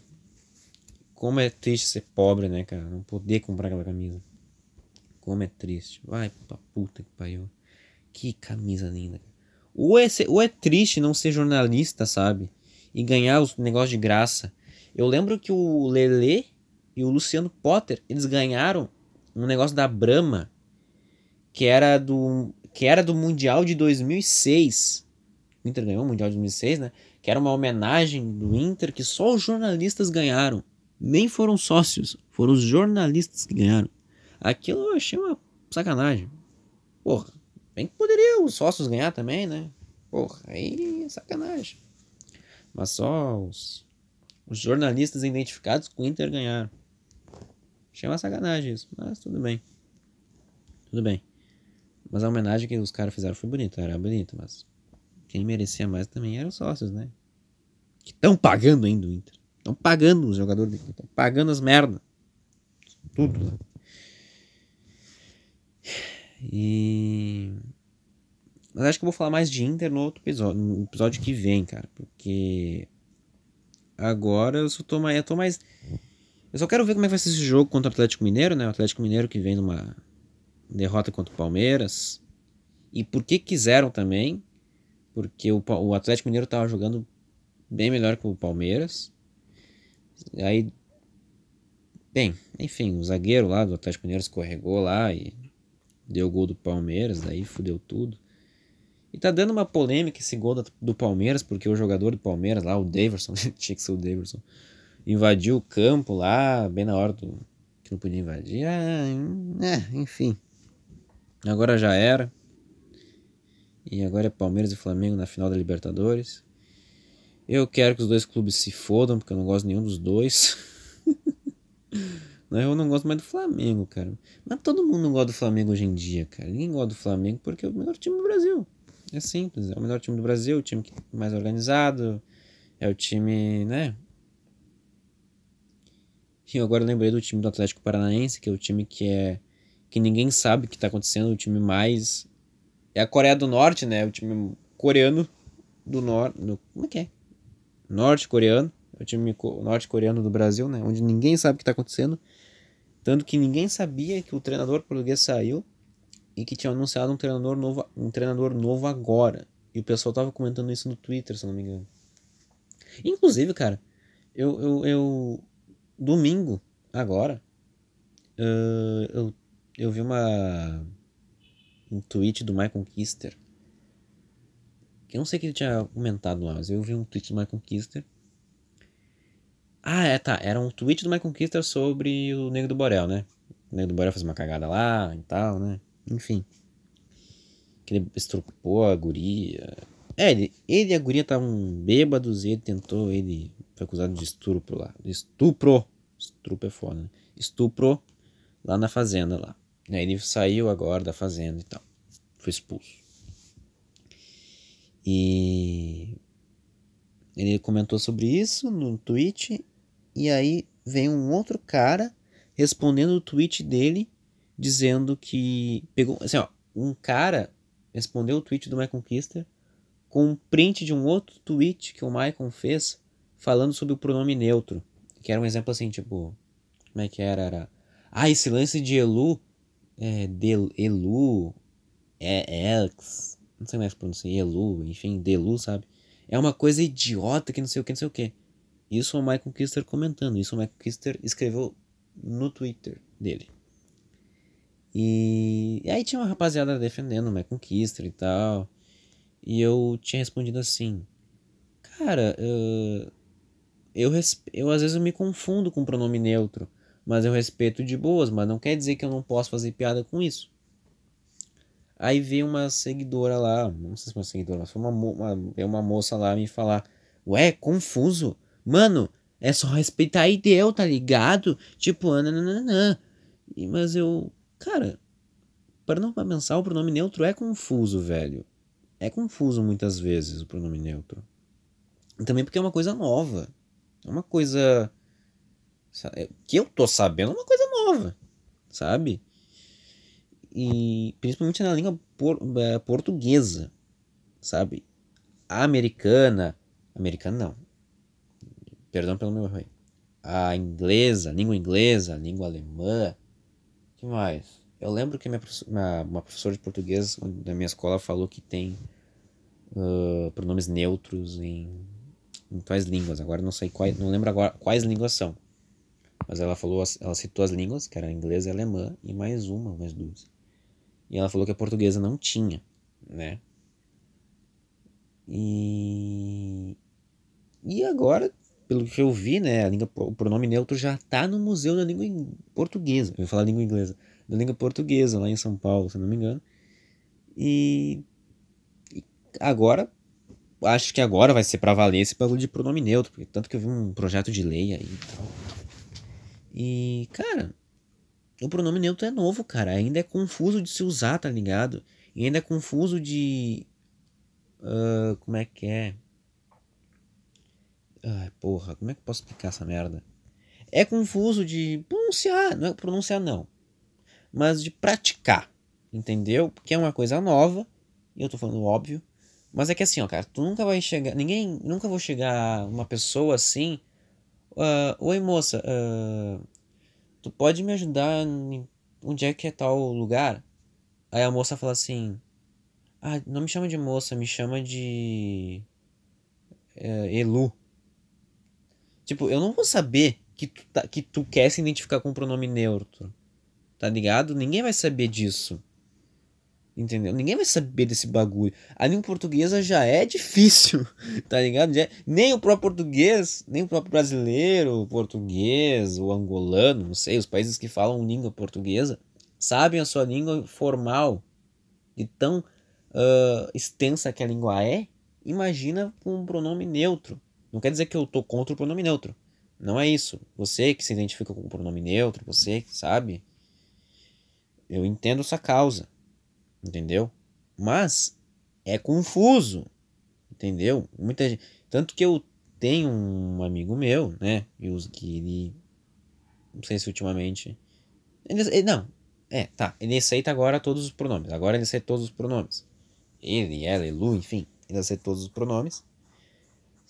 como é triste ser pobre, né, cara? Não poder comprar aquela camisa. Como é triste. Vai pra puta que pariu. Que camisa linda. Ou é, ser, ou é triste não ser jornalista, sabe? E ganhar os negócios de graça. Eu lembro que o Lele e o Luciano Potter, eles ganharam um negócio da Brahma que era do que era do Mundial de 2006. O Inter ganhou o Mundial de 2006, né? Que era uma homenagem do Inter que só os jornalistas ganharam. Nem foram sócios, foram os jornalistas que ganharam. Aquilo eu achei uma sacanagem. Porra, bem que poderia os sócios ganhar também, né? Porra, aí sacanagem. Mas só os, os jornalistas identificados com o Inter ganharam. Achei uma sacanagem isso, mas tudo bem. Tudo bem. Mas a homenagem que os caras fizeram foi bonita, era bonita, mas quem merecia mais também eram os sócios, né? Que estão pagando ainda o Inter. Estão pagando os jogadores, estão pagando as merda. Tudo. Né? E. Mas acho que eu vou falar mais de Inter no outro episódio, no episódio que vem, cara. Porque. Agora eu só tô mais. Eu tô mais. Eu só quero ver como é que vai ser esse jogo contra o Atlético Mineiro, né? O Atlético Mineiro que vem numa derrota contra o Palmeiras. E por que quiseram também? Porque o, o Atlético Mineiro tava jogando bem melhor que o Palmeiras. Aí. Bem, enfim, o zagueiro lá do Atlético Mineiro escorregou lá e deu gol do Palmeiras, daí fudeu tudo. E tá dando uma polêmica esse gol do Palmeiras, porque o jogador do Palmeiras lá, o Daverson, [LAUGHS] tinha que ser o Daverson, invadiu o campo lá, bem na hora do, que não podia invadir. Ah, é, enfim. Agora já era. E agora é Palmeiras e Flamengo na final da Libertadores. Eu quero que os dois clubes se fodam, porque eu não gosto nenhum dos dois. [LAUGHS] Eu não gosto mais do Flamengo, cara. Mas todo mundo gosta do Flamengo hoje em dia, cara. Ninguém gosta do Flamengo porque é o melhor time do Brasil. É simples, é o melhor time do Brasil, o time mais organizado, é o time, né? E eu agora lembrei do time do Atlético Paranaense, que é o time que é que ninguém sabe o que está acontecendo, o time mais é a Coreia do Norte, né? O time coreano do norte, como é que é? Norte-coreano, é o time norte-coreano do Brasil, né? Onde ninguém sabe o que está acontecendo. Tanto que ninguém sabia que o treinador português saiu e que tinha anunciado um treinador novo, um treinador novo agora. E o pessoal tava comentando isso no Twitter, se não me engano. Inclusive, cara, eu, eu, eu domingo, agora, uh, eu, eu vi uma um tweet do Michael Kister. Eu não sei o que ele tinha comentado lá, mas eu vi um tweet do Michael Kister ah, é, tá. Era um tweet do My Conquista sobre o Negro do Borel, né? O Negro do Borel fez uma cagada lá e tal, né? Enfim. Que ele estrupou a guria. É, ele, ele e a guria estavam bêbados e ele tentou, ele foi acusado de estupro lá. Estupro! Estupro é foda, né? Estupro lá na fazenda lá. Aí ele saiu agora da fazenda e tal. Foi expulso. E ele comentou sobre isso no tweet e aí vem um outro cara respondendo o tweet dele dizendo que pegou, assim, ó, um cara respondeu o tweet do Michael Kister com um print de um outro tweet que o Michael fez falando sobre o pronome neutro, que era um exemplo assim, tipo, como é que era? Era, ah, esse lance de Elu, é, de, Elu, é, Elx, não sei mais pronunciar, Elu, enfim, Delu, sabe? É uma coisa idiota que não sei o que, não sei o que. Isso é o Michael Kister comentando, isso o Michael Kister escreveu no Twitter dele. E, e aí tinha uma rapaziada defendendo o Kister e tal. E eu tinha respondido assim: Cara, uh, eu, eu às vezes eu me confundo com pronome neutro, mas eu respeito de boas, mas não quer dizer que eu não posso fazer piada com isso. Aí veio uma seguidora lá, não sei se foi uma seguidora, mas foi uma, uma, uma moça lá me falar: Ué, confuso? Mano, é só respeitar e deu, tá ligado? Tipo, nananana. E, mas eu, cara, não pensar, o pronome neutro é confuso, velho. É confuso muitas vezes o pronome neutro. E também porque é uma coisa nova. É uma coisa. É, que eu tô sabendo é uma coisa nova, sabe? E principalmente na língua por, é, portuguesa, sabe? A americana. Americana não. Perdão pelo meu erro A inglesa, a língua inglesa, a língua alemã. Que mais? Eu lembro que minha, uma, uma professora de português da minha escola falou que tem uh, pronomes neutros em em tais línguas. Agora não sei quais, não lembro agora quais línguas são. Mas ela falou, ela citou as línguas, que era inglês e alemã, e mais uma, mais duas. E ela falou que a portuguesa não tinha, né? E e agora, pelo que eu vi, né, a língua, o pronome neutro já está no Museu da Língua Portuguesa. Eu ia falar língua inglesa, da língua portuguesa lá em São Paulo, se não me engano. E, e agora acho que agora vai ser para valer esse bagulho de pronome neutro, porque tanto que eu vi um projeto de lei aí e tal. E, cara, o pronome neutro é novo, cara. Ainda é confuso de se usar, tá ligado? E ainda é confuso de. Uh, como é que é? Ai, porra, como é que eu posso explicar essa merda? É confuso de pronunciar, não é pronunciar não, mas de praticar, entendeu? Porque é uma coisa nova, e eu tô falando óbvio, mas é que assim, ó, cara, tu nunca vai chegar. Ninguém. Nunca vou chegar uma pessoa assim. Uh, Oi, moça. Uh, tu pode me ajudar onde é que é tal lugar? Aí a moça fala assim. Ah, não me chama de moça, me chama de. Uh, Elu. Tipo, eu não vou saber que tu, tá, que tu quer se identificar com o pronome neutro. Tá ligado? Ninguém vai saber disso. Entendeu? Ninguém vai saber desse bagulho. A língua portuguesa já é difícil, [LAUGHS] tá ligado? Já é... Nem o próprio português, nem o próprio brasileiro, o português, o angolano, não sei, os países que falam língua portuguesa, sabem a sua língua formal, de tão uh, extensa que a língua é. Imagina com um pronome neutro. Não quer dizer que eu tô contra o pronome neutro. Não é isso. Você que se identifica com o pronome neutro, você que sabe, eu entendo essa causa entendeu? Mas é confuso, entendeu? Muita gente, tanto que eu tenho um amigo meu, né, que ele não sei se ultimamente ele, ele, não, é, tá, ele aceita agora todos os pronomes. Agora ele aceita todos os pronomes. Ele, ela, Elu, enfim, ele aceita todos os pronomes.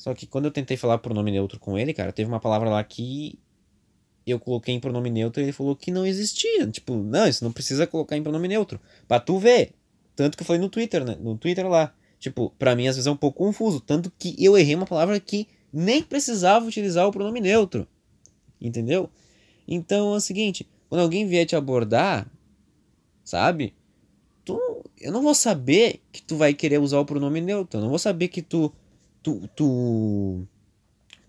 Só que quando eu tentei falar pronome neutro com ele, cara, teve uma palavra lá que eu coloquei em pronome neutro e ele falou que não existia. Tipo, não, isso não precisa colocar em pronome neutro. Pra tu ver. Tanto que eu falei no Twitter, né? No Twitter lá. Tipo, pra mim às vezes é um pouco confuso. Tanto que eu errei uma palavra que nem precisava utilizar o pronome neutro. Entendeu? Então é o seguinte: quando alguém vier te abordar, sabe? Tu, eu não vou saber que tu vai querer usar o pronome neutro. Eu não vou saber que tu. Tu, tu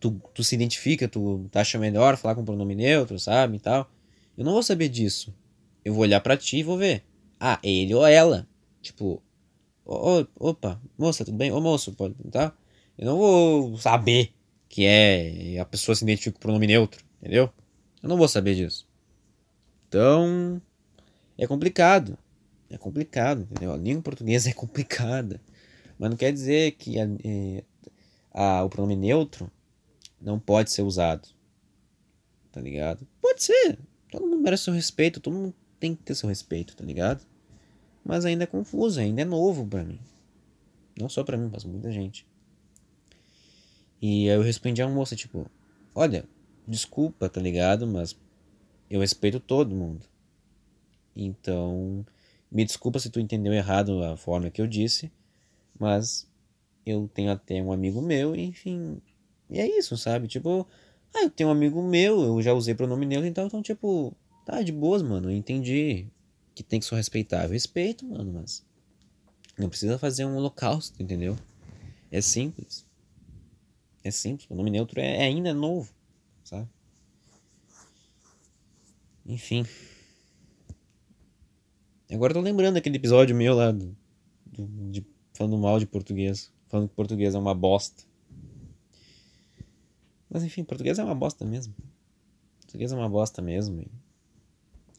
tu, tu se identifica, tu acha melhor falar com pronome neutro, sabe, e tal. Eu não vou saber disso. Eu vou olhar para ti e vou ver. Ah, ele ou ela. Tipo, oh, opa, moça, tudo bem? Ô moço, pode, tá? Eu não vou saber que é a pessoa se identifica com pronome neutro, entendeu? Eu não vou saber disso. Então, é complicado. É complicado, entendeu? A língua portuguesa é complicada. Mas não quer dizer que a, é, a, o pronome neutro não pode ser usado. tá ligado? Pode ser. Todo mundo merece seu respeito, todo mundo tem que ter seu respeito, tá ligado? Mas ainda é confuso, ainda é novo para mim. Não só para mim, mas muita gente. E aí eu respondi a moça, tipo, olha, desculpa, tá ligado? Mas eu respeito todo mundo. Então, me desculpa se tu entendeu errado a forma que eu disse, mas eu tenho até um amigo meu, enfim. E é isso, sabe? Tipo, ah, eu tenho um amigo meu, eu já usei pronome neutro, então, então tipo, tá de boas, mano. Eu entendi que tem que ser respeitar. Eu respeito, mano, mas não precisa fazer um holocausto, entendeu? É simples. É simples. O nome neutro é, é ainda novo, sabe? Enfim. Agora eu tô lembrando daquele episódio meu lá do, de, falando mal de português. Falando que português é uma bosta. Mas enfim, português é uma bosta mesmo. Português é uma bosta mesmo.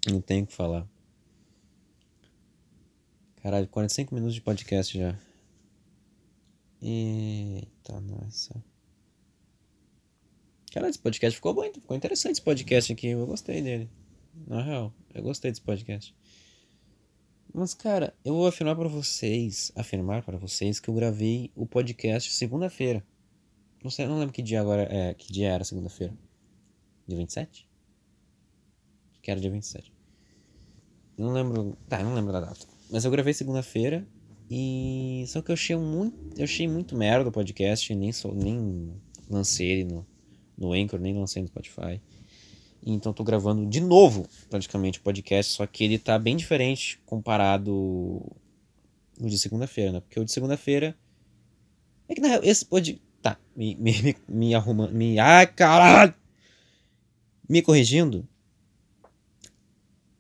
Não tem o que falar. Caralho, 45 minutos de podcast já. Eita, nossa. Caralho, esse podcast ficou bom, ficou interessante esse podcast aqui. Eu gostei dele. Na real, eu gostei desse podcast. Mas, cara, eu vou afirmar para vocês, afirmar para vocês que eu gravei o podcast segunda-feira. Não sei, não lembro que dia agora é, que dia era segunda-feira. Dia 27? Que era dia 27. Não lembro, tá, não lembro da data. Mas eu gravei segunda-feira e só que eu achei muito, eu achei muito merda o podcast, nem sou, nem lancei ele no no Anchor, nem lancei no Spotify. Então tô gravando de novo, praticamente, o podcast, só que ele tá bem diferente comparado o de segunda-feira, né? Porque o de segunda-feira é que na real, esse pode tá, me me, me, me arruma, me ai, caralho. Me corrigindo.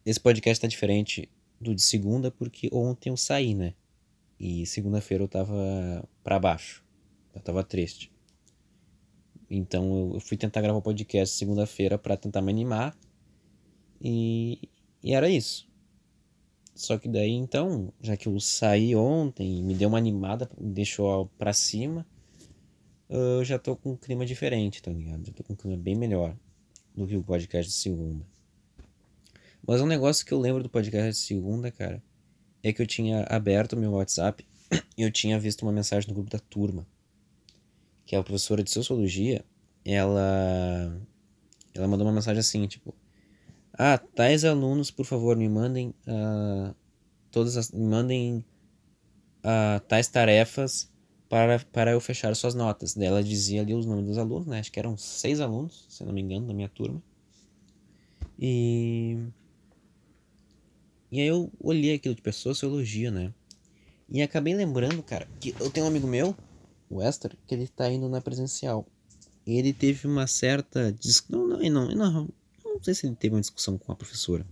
Esse podcast tá diferente do de segunda, porque ontem eu saí, né? E segunda-feira eu tava para baixo. Eu tava triste. Então eu fui tentar gravar o podcast segunda-feira para tentar me animar. E, e era isso. Só que daí então, já que eu saí ontem, me deu uma animada, me deixou pra cima, eu já tô com um clima diferente, tá ligado? Já tô com um clima bem melhor do que o podcast de segunda. Mas um negócio que eu lembro do podcast de segunda, cara, é que eu tinha aberto o meu WhatsApp e eu tinha visto uma mensagem no grupo da turma. Que é a professora de sociologia, ela ela mandou uma mensagem assim, tipo: "Ah, tais alunos, por favor, me mandem uh, todas as me mandem uh, tais tarefas para, para eu fechar suas notas. Ela dizia ali os nomes dos alunos, né? Acho que eram seis alunos, se não me engano, da minha turma. E e aí eu olhei aquilo de pessoa sociologia, né? E acabei lembrando, cara, que eu tenho um amigo meu, o Esther, que ele tá indo na presencial. Ele teve uma certa. Não, não, não, não, não sei se ele teve uma discussão com a professora.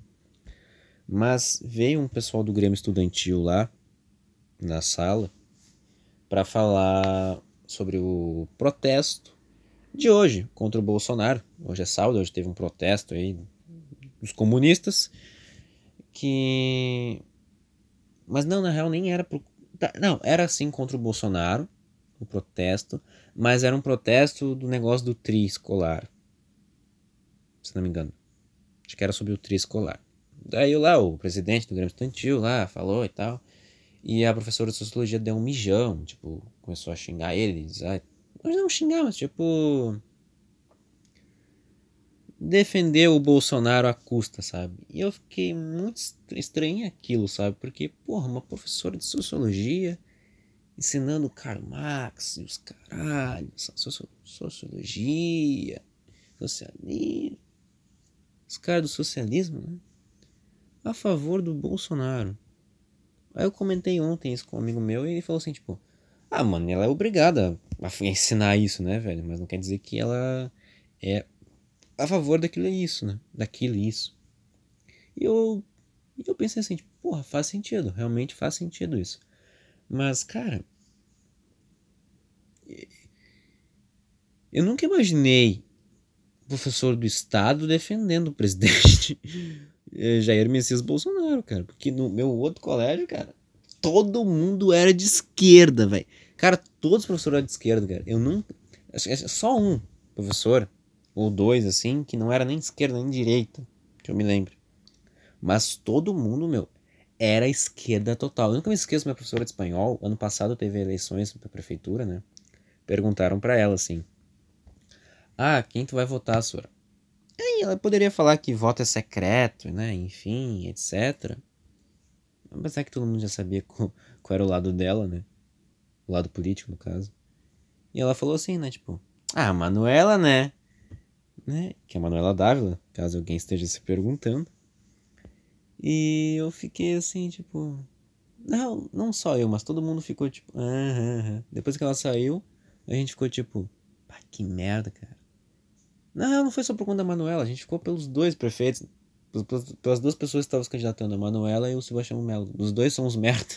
Mas veio um pessoal do Grêmio Estudantil lá, na sala, para falar sobre o protesto de hoje contra o Bolsonaro. Hoje é sábado, hoje teve um protesto aí dos comunistas que. Mas não, na real nem era pro. Tá, não, era sim contra o Bolsonaro, o protesto, mas era um protesto do negócio do tri escolar. Se não me engano. Acho que era sobre o tri escolar. Daí lá, o presidente do Grêmio Estudantil lá falou e tal. E a professora de sociologia deu um mijão, tipo, começou a xingar ele. Diz, ah, não xingar, mas tipo defender o Bolsonaro à custa, sabe? E eu fiquei muito estranho aquilo, sabe? Porque, porra, uma professora de sociologia ensinando Karl Marx e os caralhos, sociologia, socialismo. Os caras do socialismo, né? A favor do Bolsonaro. Aí eu comentei ontem isso com um amigo meu e ele falou assim, tipo, ah, mano, ela é obrigada a ensinar isso, né, velho? Mas não quer dizer que ela é a favor daquilo é isso, né? Daquilo e isso. E eu, eu pensei assim, tipo, porra, faz sentido, realmente faz sentido isso. Mas, cara, eu nunca imaginei professor do Estado defendendo o presidente [LAUGHS] eh, Jair Messias Bolsonaro, cara. Porque no meu outro colégio, cara, todo mundo era de esquerda, velho. Cara, todos os professores eram de esquerda, cara. Eu nunca. Só um professor ou dois, assim, que não era nem esquerda nem direita, que eu me lembro. Mas todo mundo, meu, era esquerda total. Eu nunca me esqueço, minha professora de espanhol, ano passado teve eleições pra prefeitura, né? Perguntaram para ela assim: Ah, quem tu vai votar, Sora? Aí ela poderia falar que voto é secreto, né? Enfim, etc. Apesar que todo mundo já sabia qual, qual era o lado dela, né? O lado político, no caso. E ela falou assim, né? Tipo, ah, Manuela, né? né? Que é a Manuela Dávila, caso alguém esteja se perguntando. E eu fiquei assim, tipo. Não, não só eu, mas todo mundo ficou tipo. Ah, ah, ah. Depois que ela saiu, a gente ficou tipo. Pá, que merda, cara. Não, não foi só por conta da Manuela, a gente ficou pelos dois prefeitos. Pelas, duas pessoas que estavam se candidatando, a Manuela e o Sebastião Melo. Os dois são uns merda.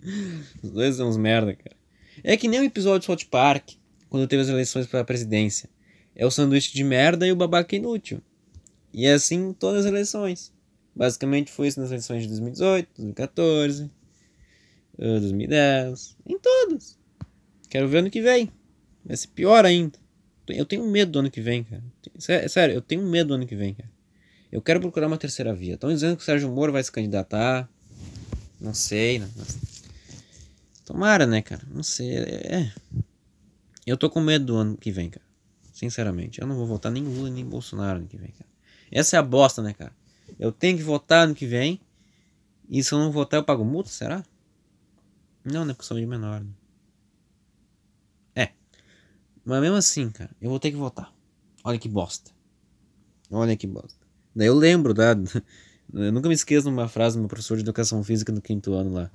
[LAUGHS] Os dois são uns merda, cara. É que nem o episódio de South Park, quando teve as eleições para a presidência. É o sanduíche de merda e o babaca inútil. E é assim todas as eleições. Basicamente foi isso nas eleições de 2018, 2014, 2010, em todas. Quero ver ano que vem. Vai ser pior ainda. Eu tenho medo do ano que vem, cara. Sério, eu tenho medo do ano que vem, cara. Eu quero procurar uma terceira via. Estão dizendo que o Sérgio Moro vai se candidatar. Não sei. Não, Tomara, né, cara? Não sei. É. Eu tô com medo do ano que vem, cara. Sinceramente. Eu não vou votar nem Lula nem Bolsonaro ano que vem, cara. Essa é a bosta, né, cara? Eu tenho que votar ano que vem. E se eu não votar, eu pago multa, será? Não, né? Porque sou de menor. Né? É. Mas mesmo assim, cara, eu vou ter que votar. Olha que bosta. Olha que bosta. Daí eu lembro, tá? [LAUGHS] Eu nunca me esqueço de uma frase do meu professor de educação física no quinto ano lá.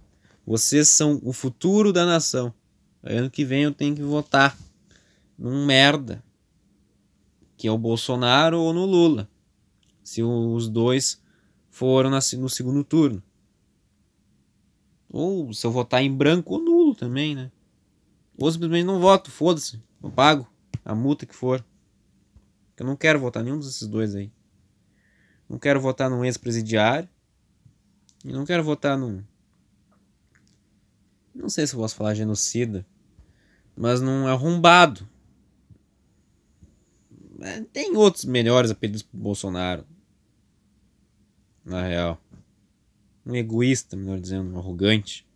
Vocês são o futuro da nação. Ano que vem eu tenho que votar num merda. Que é o Bolsonaro ou no Lula se os dois foram no segundo turno. Ou se eu votar em branco ou nulo também, né? Ou simplesmente não voto, foda-se, eu pago a multa que for. Eu não quero votar nenhum desses dois aí. Não quero votar num ex-presidiário. E não quero votar num. Não sei se eu posso falar genocida. Mas num arrombado. É, tem outros melhores apelidos pro Bolsonaro. Na real. Um egoísta, melhor dizendo, um arrogante.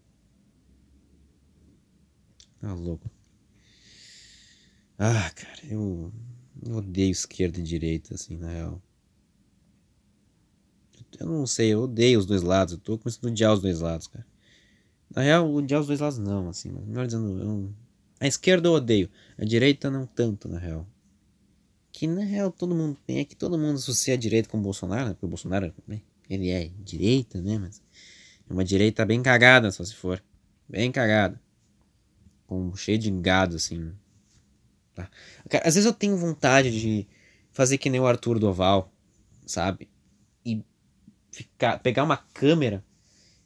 Tá louco. Ah, cara, eu, eu odeio esquerda e direita, assim, na real. Eu não sei, eu odeio os dois lados. Eu tô começando a odiar os dois lados, cara. Na real, odiar os dois lados não, assim, mas melhor dizendo, eu, a esquerda eu odeio, a direita não tanto, na real. Que na real todo mundo tem, é que todo mundo associa a direita com o Bolsonaro, né? Porque o Bolsonaro, né? Ele é direita, né? Mas é uma direita bem cagada, só se for. Bem cagada. Com cheio de gado, assim. Tá? Cara, às vezes eu tenho vontade de fazer que nem o Arthur do Oval, sabe? E ficar, pegar uma câmera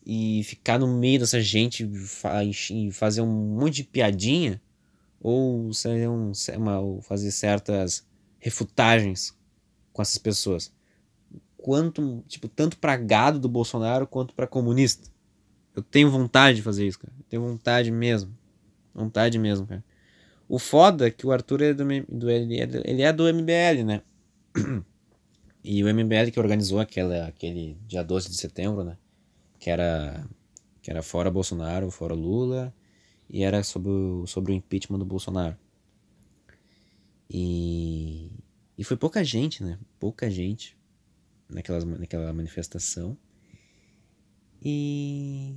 e ficar no meio dessa gente e fazer um monte de piadinha ou, um, uma, ou fazer certas refutagens com essas pessoas quanto, tipo, tanto pra gado do Bolsonaro quanto pra comunista. Eu tenho vontade de fazer isso, cara. Eu tenho vontade mesmo. Vontade mesmo, cara. O foda é que o Arthur é do, do ele, é ele é do MBL, né? [CLEARS THROAT] E o MBL que organizou aquela, aquele dia 12 de setembro, né? Que era, que era fora Bolsonaro, fora Lula, e era sobre o, sobre o impeachment do Bolsonaro. E, e foi pouca gente, né? Pouca gente naquelas, naquela manifestação. E.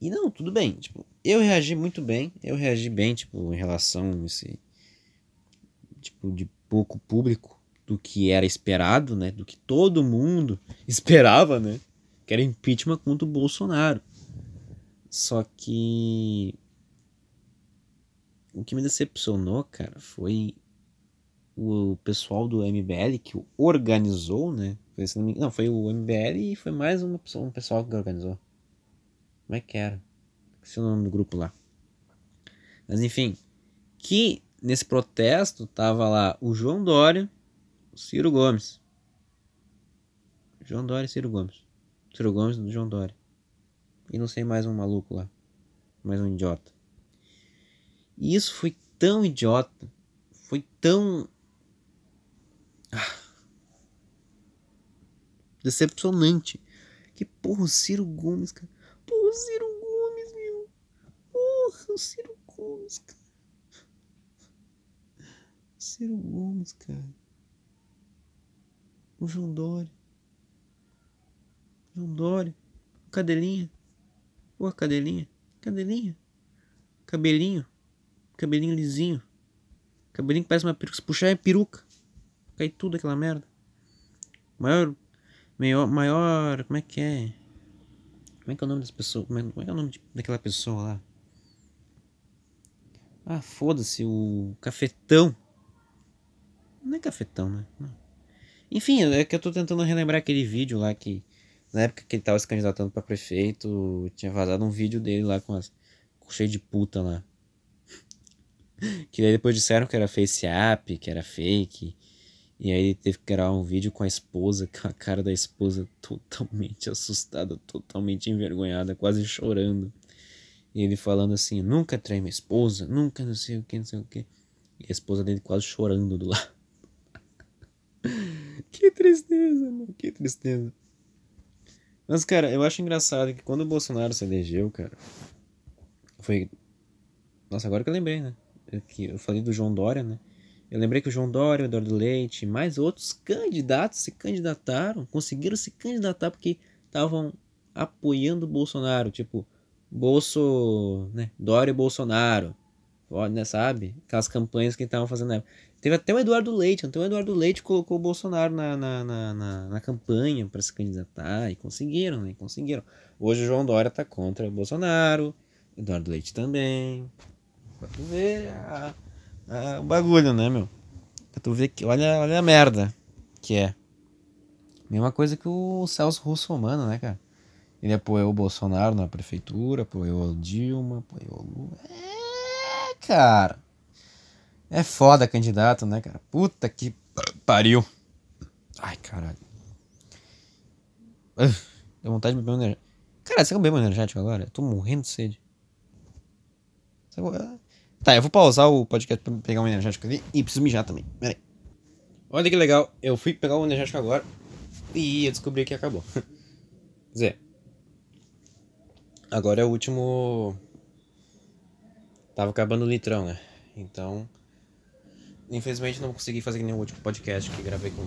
E não, tudo bem. Tipo, eu reagi muito bem. Eu reagi bem, tipo, em relação a esse. Tipo, de pouco público do que era esperado, né? Do que todo mundo [LAUGHS] esperava, né? Que era impeachment contra o Bolsonaro. Só que. O que me decepcionou, cara, foi o pessoal do MBL que organizou, né? Não, não, foi o MBL e foi mais uma pessoa, um pessoal que organizou. Como é que era? Esqueci o nome do grupo lá. Mas enfim, que nesse protesto tava lá o João Dória, o Ciro Gomes. João Dória e Ciro Gomes. Ciro Gomes do João Dória. E não sei mais um maluco lá. Mais um idiota. E isso foi tão idiota. Foi tão Ah. Decepcionante. Que porra, o Ciro Gomes, cara. Porra, o Ciro Gomes, meu. Porra, o Ciro Gomes, cara. O Ciro Gomes, cara. O João Dória. João Dória. O Cadelinha. Porra, Cadelinha. Cadelinha. Cabelinho. Cabelinho lisinho. Cabelinho que parece uma peruca. Se puxar é peruca. Cai tudo aquela merda. Maior. Maior. Maior. Como é que é? Como é que é o nome das pessoas? Como é, como é é o nome de, daquela pessoa lá? Ah, foda-se, o cafetão. Não é cafetão, né? Não. Enfim, é que eu tô tentando relembrar aquele vídeo lá que. Na época que ele tava se candidatando pra prefeito, tinha vazado um vídeo dele lá com as. Cheio de puta lá. [LAUGHS] que daí depois disseram que era face app, que era fake. E aí ele teve que gravar um vídeo com a esposa, com a cara da esposa totalmente [LAUGHS] assustada, totalmente envergonhada, quase chorando. E ele falando assim, nunca traí minha esposa, nunca não sei o que, não sei o que. E a esposa dele quase chorando do lado. [LAUGHS] que tristeza, mano, que tristeza. Mas, cara, eu acho engraçado que quando o Bolsonaro se elegeu, cara, foi. Nossa, agora que eu lembrei, né? Que eu falei do João Dória, né? Eu lembrei que o João Dória, o Eduardo Leite, mais outros candidatos se candidataram, conseguiram se candidatar porque estavam apoiando o Bolsonaro, tipo, Bolso, né, Dória e Bolsonaro, né, sabe? Aquelas campanhas que estavam fazendo na época. Teve até o Eduardo Leite, então o Eduardo Leite colocou o Bolsonaro na, na, na, na, na campanha para se candidatar e conseguiram, né? Conseguiram. Hoje o João Dória tá contra o Bolsonaro, Eduardo Leite também. Tu ver a, o bagulho, né, meu? Pra tu ver que. Olha, olha a merda que é. Mesma coisa que o Celso Russomano, né, cara? Ele apoiou o Bolsonaro na prefeitura, apoiou o Dilma, apoiou o Lula. É, cara. É foda candidato, né, cara? Puta que pariu. Ai, caralho. deu vontade de beber um energético. Cara, você quer beber um energético agora? Eu tô morrendo de sede. Tá, eu vou pausar o podcast pra pegar um energético ali e preciso mijar também. Pera aí. Olha que legal, eu fui pegar o energético agora e eu descobri que acabou. [LAUGHS] Quer dizer, agora é o último. Tava acabando o litrão, né? Então, infelizmente não consegui fazer nenhum último podcast que gravei com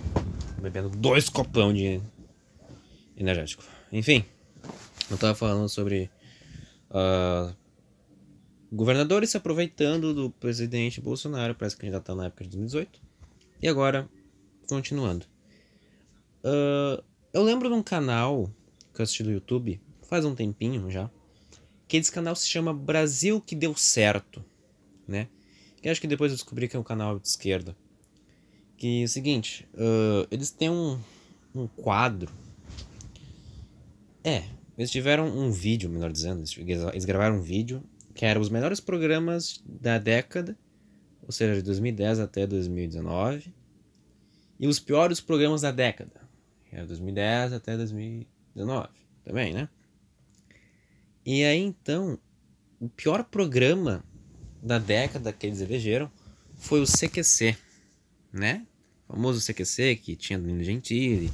bebendo dois copão de energético. Enfim, eu tava falando sobre uh, governadores se aproveitando do presidente Bolsonaro para se candidatar na época de 2018. E agora, continuando. Uh, eu lembro de um canal que eu assisti do YouTube, faz um tempinho já, que esse canal se chama Brasil que Deu Certo, né? Que acho que depois eu descobri que é um canal de esquerda. Que é o seguinte, uh, eles têm um, um quadro. É, eles tiveram um vídeo, melhor dizendo, eles gravaram um vídeo que eram os melhores programas da década, ou seja, de 2010 até 2019, e os piores programas da década, que era 2010 até 2019, também, né? E aí então, o pior programa da década que eles elegeram foi o CQC, né? O famoso CQC que tinha Danilo Gentili,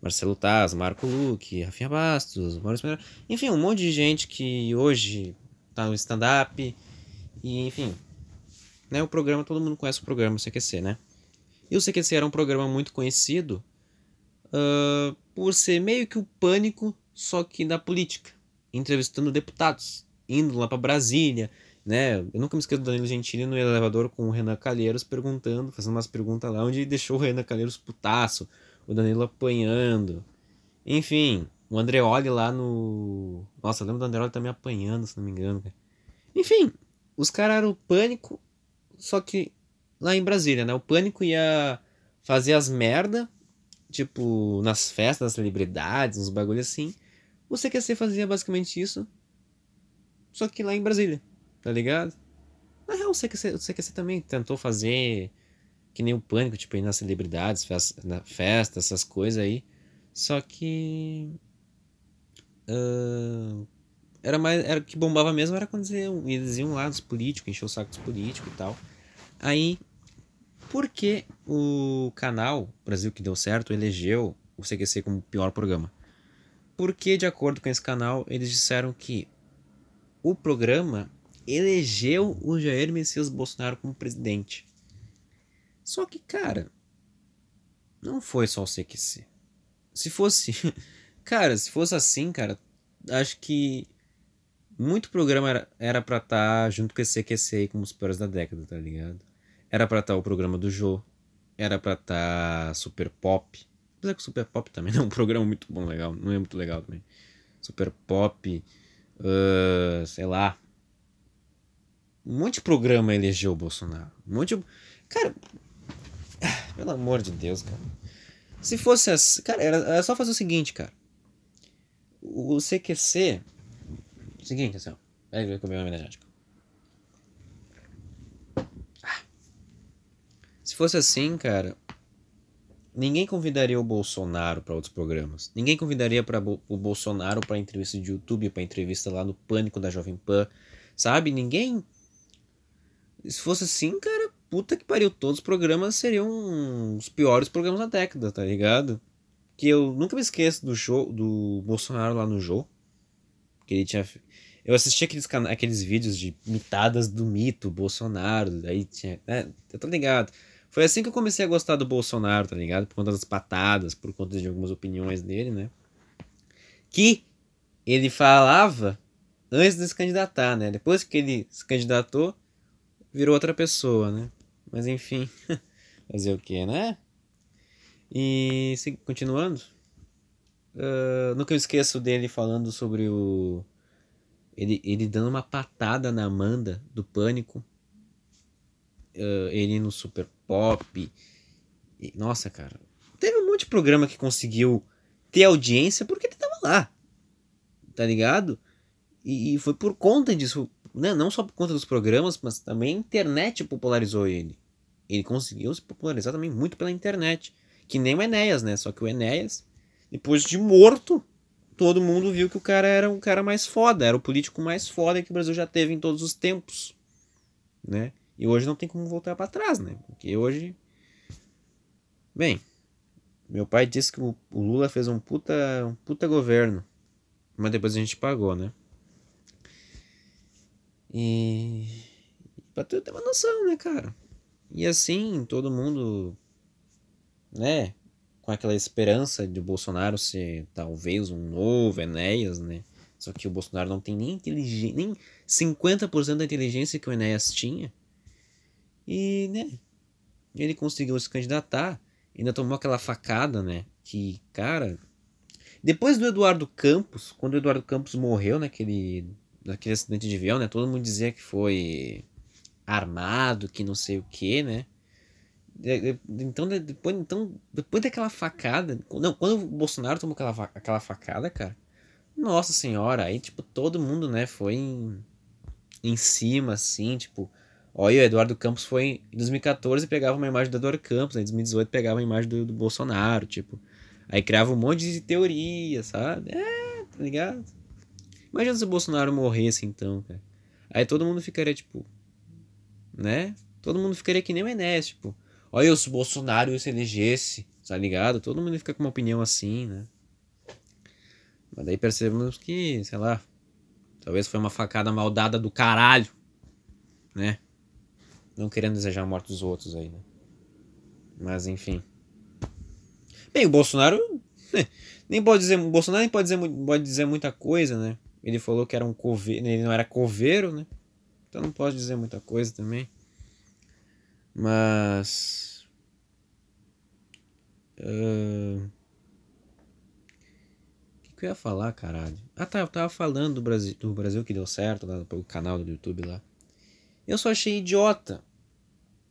Marcelo Taz, Marco Luque, Rafinha Bastos, Maurício enfim, um monte de gente que hoje tá no stand-up. E, enfim. Né, o programa, todo mundo conhece o programa, o CQC, né? E o CQC era um programa muito conhecido uh, por ser meio que o pânico, só que da política. Entrevistando deputados, indo lá para Brasília, né? Eu nunca me esqueço do Danilo Gentili no elevador com o Renan Calheiros perguntando, fazendo umas perguntas lá, onde deixou o Renan Calheiros putaço, o Danilo apanhando. Enfim, o Andreoli lá no. Nossa, eu lembro do Andreoli também apanhando, se não me engano. Enfim, os caras eram o pânico, só que lá em Brasília, né? O pânico ia fazer as merda, tipo, nas festas das celebridades, uns bagulho assim. O CQC fazia basicamente isso, só que lá em Brasília, tá ligado? Na real, o CQC, o CQC também tentou fazer que nem o pânico, tipo, ir nas celebridades, festa, na festa, essas coisas aí. Só que Uh, era mais. Era que bombava mesmo era quando eles iam, lá dos políticos, encher o saco dos políticos e tal. Aí. Porque o canal Brasil que deu certo elegeu o CQC como o pior programa. Porque, de acordo com esse canal, eles disseram que o programa elegeu o Jair Messias Bolsonaro como presidente. Só que, cara, não foi só o CQC. Se fosse. [LAUGHS] Cara, se fosse assim, cara, acho que muito programa era, pra estar tá junto com esse CQC aí como os piores da década, tá ligado? Era pra estar tá o programa do Jô. Era pra estar tá Super Pop. Apesar que o Super Pop também [LAUGHS] é um programa muito bom, legal. Não é muito legal também. Super Pop. Uh, sei lá. Um monte de programa elegeu o Bolsonaro. Um monte de. Cara. Pelo amor de Deus, cara. Se fosse assim. Cara, era só fazer o seguinte, cara. O CQC. Seguinte, assim, ó. Vai ver comer uma energética. Se fosse assim, cara, ninguém convidaria o Bolsonaro para outros programas. Ninguém convidaria para o Bolsonaro para entrevista de YouTube, para entrevista lá no Pânico da Jovem Pan, sabe? Ninguém. Se fosse assim, cara, puta que pariu, todos os programas seriam os piores programas da década, tá ligado? Que eu nunca me esqueço do show do Bolsonaro lá no jogo. Que ele tinha. Eu assisti aqueles, aqueles vídeos de mitadas do mito Bolsonaro. Aí tinha. É, eu tô ligado. Foi assim que eu comecei a gostar do Bolsonaro, tá ligado? Por conta das patadas, por conta de algumas opiniões dele, né? Que ele falava antes de se candidatar, né? Depois que ele se candidatou, virou outra pessoa, né? Mas enfim, [LAUGHS] fazer o que, né? E continuando, uh, nunca eu esqueço dele falando sobre o. Ele, ele dando uma patada na Amanda do Pânico. Uh, ele no Super Pop. E, nossa, cara. Teve um monte de programa que conseguiu ter audiência porque ele tava lá. Tá ligado? E, e foi por conta disso. Né? Não só por conta dos programas, mas também a internet popularizou ele. Ele conseguiu se popularizar também muito pela internet. Que nem o Enéas, né? Só que o Enéas, depois de morto, todo mundo viu que o cara era um cara mais foda, era o político mais foda que o Brasil já teve em todos os tempos, né? E hoje não tem como voltar para trás, né? Porque hoje Bem, meu pai disse que o Lula fez um puta, um puta governo, mas depois a gente pagou, né? E pra ter uma noção, né, cara? E assim, todo mundo né, com aquela esperança de Bolsonaro ser talvez um novo Enéas, né? Só que o Bolsonaro não tem nem, inteligência, nem 50% da inteligência que o Enéas tinha. E, né, ele conseguiu se candidatar, ainda tomou aquela facada, né? Que, cara, depois do Eduardo Campos, quando o Eduardo Campos morreu naquele, naquele acidente de avião, né? Todo mundo dizia que foi armado, que não sei o que, né? Então depois, então, depois daquela facada. Não, quando o Bolsonaro tomou aquela, aquela facada, cara. Nossa senhora, aí, tipo, todo mundo, né, foi em, em cima, assim, tipo. Olha, o Eduardo Campos foi em 2014 pegava uma imagem do Eduardo Campos, em 2018 pegava uma imagem do, do Bolsonaro, tipo. Aí criava um monte de teoria, sabe? É, tá ligado? Imagina se o Bolsonaro morresse então, cara. Aí todo mundo ficaria, tipo. Né? Todo mundo ficaria que nem o Enéas, tipo. Olha, se o Bolsonaro se elegesse, tá ligado? Todo mundo fica com uma opinião assim, né? Mas daí percebemos que, sei lá, talvez foi uma facada maldada do caralho, né? Não querendo desejar a morte dos outros aí, né? Mas enfim. Bem, o Bolsonaro né, nem pode dizer, o Bolsonaro nem pode dizer, pode dizer muita coisa, né? Ele falou que era um coveiro, ele não era coveiro, né? Então não pode dizer muita coisa também. Mas. Uh... O que, que eu ia falar, caralho? Ah, tá, eu tava falando do Brasil, do Brasil que deu certo, lá pelo canal do YouTube lá. Eu só achei idiota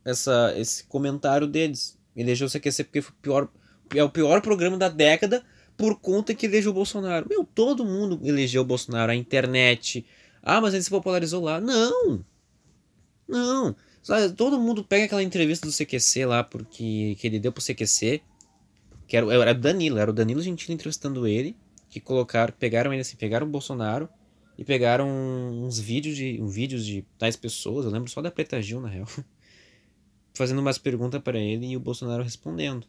essa, esse comentário deles. Elegeu o CQC porque foi pior, é o pior programa da década por conta que elegeu o Bolsonaro. Meu, todo mundo elegeu o Bolsonaro, a internet. Ah, mas ele se popularizou lá. Não! Não! Todo mundo pega aquela entrevista do CQC lá, porque que ele deu pro CQC, que era, era Danilo, era o Danilo Gentili entrevistando ele, que colocaram, pegaram ele assim, pegaram o Bolsonaro e pegaram uns vídeos de, um vídeos de tais pessoas, eu lembro só da Preta Gil, na real. [LAUGHS] fazendo umas perguntas para ele e o Bolsonaro respondendo.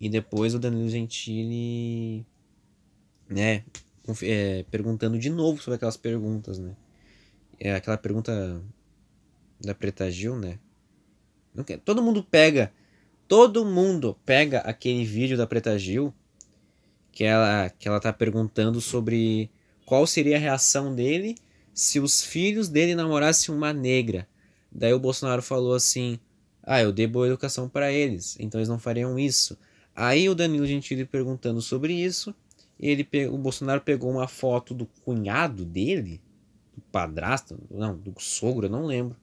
E depois o Danilo Gentili, né, é, perguntando de novo sobre aquelas perguntas, né? É aquela pergunta da Preta Gil, né? Todo mundo pega, todo mundo pega aquele vídeo da Preta Gil que ela, que ela tá perguntando sobre qual seria a reação dele se os filhos dele namorassem uma negra. Daí o Bolsonaro falou assim: Ah, eu dei boa educação para eles, então eles não fariam isso. Aí o Danilo Gentili perguntando sobre isso, ele o Bolsonaro pegou uma foto do cunhado dele, do padrasto, não, do sogro, eu não lembro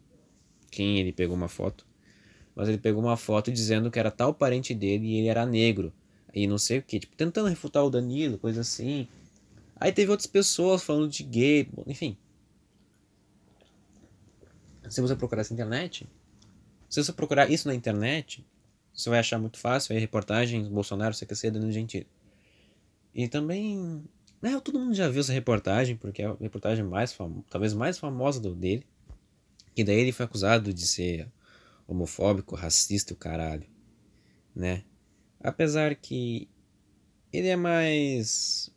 quem ele pegou uma foto. Mas ele pegou uma foto dizendo que era tal parente dele e ele era negro. E não sei o que, tipo, tentando refutar o Danilo, coisa assim. Aí teve outras pessoas falando de gay, enfim. Se você procurar essa internet, se você procurar isso na internet, você vai achar muito fácil aí reportagens Bolsonaro, CQC, Danilo Gentili. E também, né, todo mundo já viu essa reportagem, porque é a reportagem mais talvez mais famosa do dele. E daí ele foi acusado de ser homofóbico, racista, o caralho, né? Apesar que ele é mais.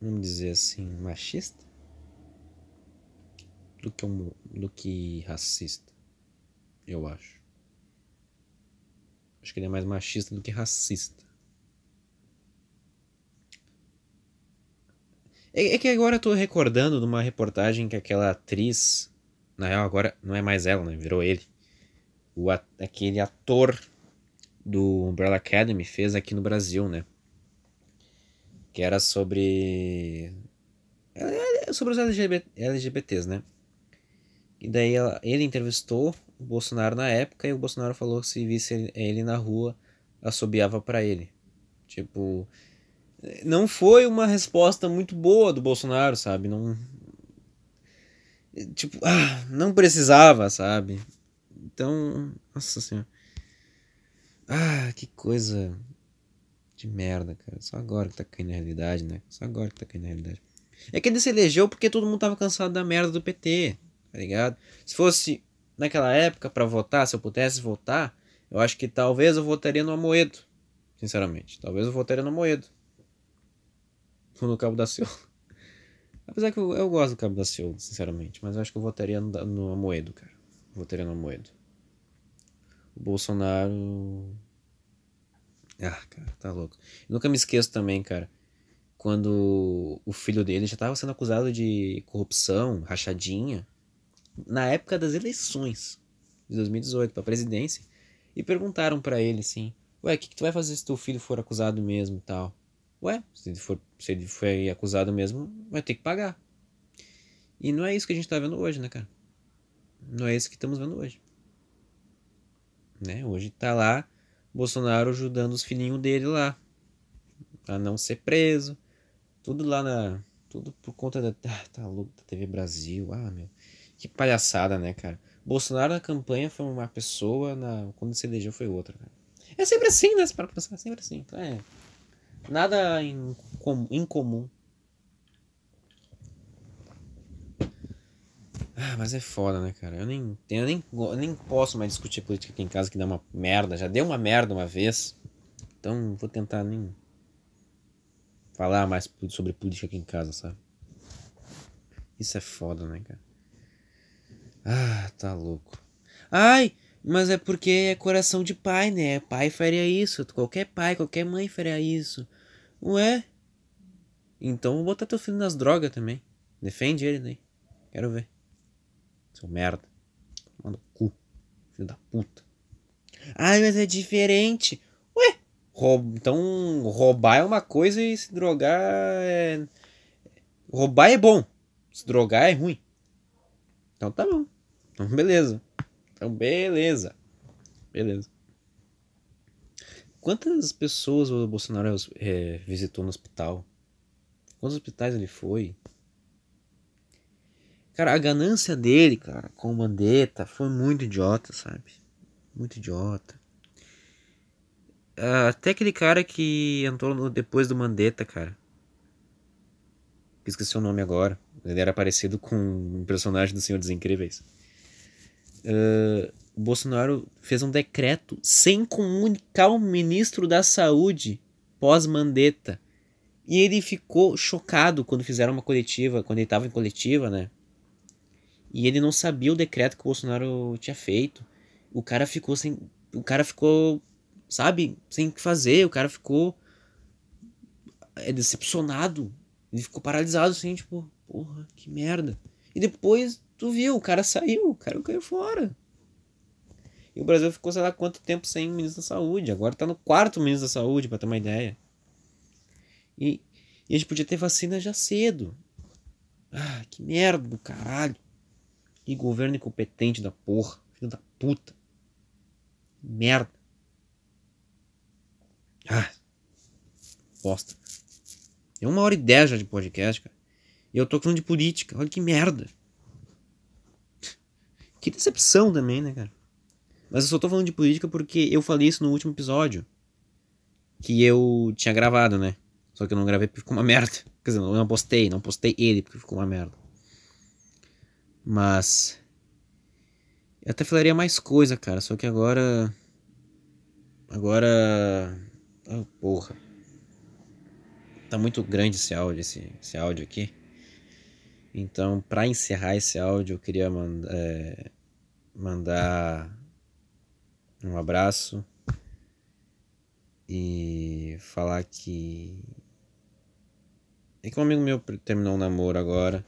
Vamos dizer assim, machista do que, do que racista, eu acho. Acho que ele é mais machista do que racista. É, é que agora eu tô recordando de uma reportagem que aquela atriz. Na real, agora não é mais ela, né? Virou ele. O, aquele ator do Umbrella Academy fez aqui no Brasil, né? Que era sobre. É, é sobre os LGBT, LGBTs, né? E daí ela, ele entrevistou o Bolsonaro na época e o Bolsonaro falou que se visse ele na rua, assobiava para ele. Tipo, não foi uma resposta muito boa do Bolsonaro, sabe? Não tipo, ah, não precisava, sabe? Então, nossa senhora. Ah, que coisa de merda, cara. Só agora que tá caindo na realidade, né? Só agora que tá caindo na realidade. É que ele se elegeu porque todo mundo tava cansado da merda do PT, tá ligado? Se fosse naquela época para votar, se eu pudesse votar, eu acho que talvez eu votaria no Amoedo. Sinceramente. Talvez eu votaria no Amoedo. Ou no Cabo da Ciolo. Apesar que eu, eu, gosto do Cabo da Ciolo, sinceramente. Mas eu acho que eu votaria no, no Amoedo, cara. Votaria no Amoedo. O Bolsonaro. Ah, cara, tá louco. Eu nunca me esqueço também, cara. Quando o filho dele já estava sendo acusado de corrupção, rachadinha, na época das eleições de 2018 para presidência, e perguntaram para ele assim: Ué, o que, que tu vai fazer se teu filho for acusado mesmo e tal? Ué, se ele, for, se ele foi acusado mesmo, vai ter que pagar. E não é isso que a gente tá vendo hoje, né, cara? Não é isso que estamos vendo hoje. Né? Hoje tá lá Bolsonaro ajudando os filhinhos dele lá a não ser preso. Tudo lá na. Tudo por conta da. Ah, tá louco, da TV Brasil. Ah, meu. Que palhaçada, né, cara? Bolsonaro na campanha foi uma pessoa, na, quando se elegeu foi outra, cara. É sempre assim, né? Para pensar, é sempre assim. Então, é. Nada incomum. Ah, mas é foda, né, cara? Eu nem, eu nem, eu nem posso mais discutir política aqui em casa que dá uma merda. Já deu uma merda uma vez. Então vou tentar nem falar mais sobre política aqui em casa, sabe? Isso é foda, né, cara? Ah, tá louco. Ai, mas é porque é coração de pai, né? Pai faria isso. Qualquer pai, qualquer mãe faria isso. Ué? Então vou botar teu filho nas drogas também. Defende ele daí. Quero ver. Seu merda. Manda cu. Filho da puta. Ai, mas é diferente. Ué, roub... então roubar é uma coisa e se drogar é. Roubar é bom. Se drogar é ruim. Então tá bom. Então beleza. Então beleza. Beleza. Quantas pessoas o Bolsonaro é, visitou no hospital? Quantos hospitais ele foi? Cara, a ganância dele, cara, com o Mandetta foi muito idiota, sabe? Muito idiota. Uh, até aquele cara que entrou no, depois do Mandetta, cara. Esqueci o nome agora. Ele era parecido com um personagem do Senhor dos Incríveis. Uh, o Bolsonaro fez um decreto sem comunicar o ministro da Saúde pós-mandeta. E ele ficou chocado quando fizeram uma coletiva, quando ele estava em coletiva, né? E ele não sabia o decreto que o Bolsonaro tinha feito. O cara ficou sem. O cara ficou, sabe, sem o que fazer. O cara ficou. É decepcionado. Ele ficou paralisado assim, tipo, porra, que merda. E depois, tu viu, o cara saiu, o cara caiu fora. E o Brasil ficou, sei lá quanto tempo sem ministro da saúde. Agora tá no quarto ministro da saúde, pra ter uma ideia. E, e a gente podia ter vacina já cedo. Ah, que merda do caralho. Que governo incompetente da porra. Filho da puta. Merda. Ah. Bosta. É uma hora e dez já de podcast, cara. E eu tô falando de política. Olha que merda. Que decepção também, né, cara? Mas eu só tô falando de política porque eu falei isso no último episódio. Que eu tinha gravado, né? Só que eu não gravei porque ficou uma merda. [LAUGHS] Quer dizer, eu não postei, não postei ele porque ficou uma merda. Mas. Eu até falaria mais coisa, cara. Só que agora. Agora. Oh, porra. Tá muito grande esse áudio, esse, esse áudio aqui. Então, para encerrar esse áudio, eu queria manda, é, mandar um abraço e falar que é que um amigo meu terminou um namoro agora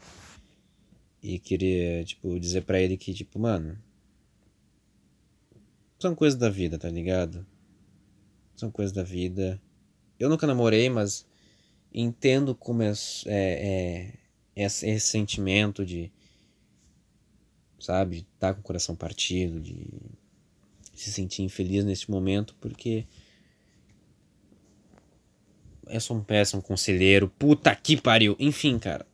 e queria, tipo, dizer para ele que, tipo, mano, são coisas da vida, tá ligado? São coisas da vida. Eu nunca namorei, mas entendo como é, é, é esse, esse sentimento de, sabe, tá com o coração partido, de se sentir infeliz nesse momento, porque eu sou um péssimo conselheiro, puta que pariu. Enfim, cara,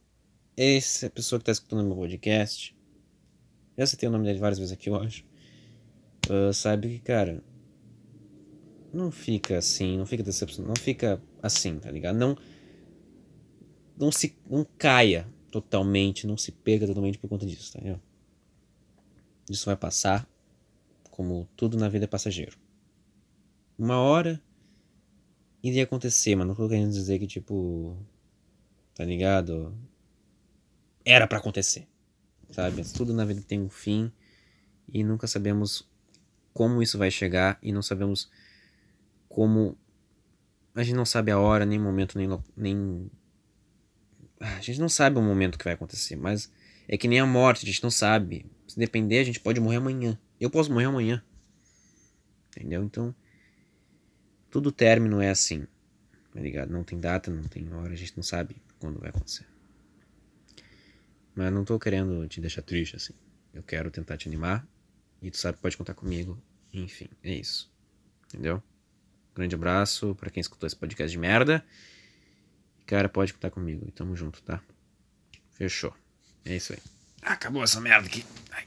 essa pessoa que tá escutando meu podcast, já citei o nome dele várias vezes aqui, eu acho, uh, sabe que, cara, não fica assim, não fica decepcionado, não fica assim, tá ligado? Não, não se, não caia totalmente, não se pega totalmente por conta disso, tá ligado? Isso vai passar, como tudo na vida é passageiro. Uma hora iria acontecer, mas não tô querendo dizer que, tipo, tá ligado? Era para acontecer, sabe? Tudo na vida tem um fim e nunca sabemos como isso vai chegar e não sabemos como. A gente não sabe a hora, nem momento, nem. nem... A gente não sabe o momento que vai acontecer, mas é que nem a morte, a gente não sabe. Se depender, a gente pode morrer amanhã. Eu posso morrer amanhã. Entendeu? Então, tudo término é assim. Tá ligado? Não tem data, não tem hora, a gente não sabe quando vai acontecer. Mas não tô querendo te deixar triste assim. Eu quero tentar te animar. E tu sabe, pode contar comigo. Enfim, é isso. Entendeu? Grande abraço para quem escutou esse podcast de merda. Cara, pode contar comigo. Tamo junto, tá? Fechou. É isso aí. Acabou essa merda aqui. Ai.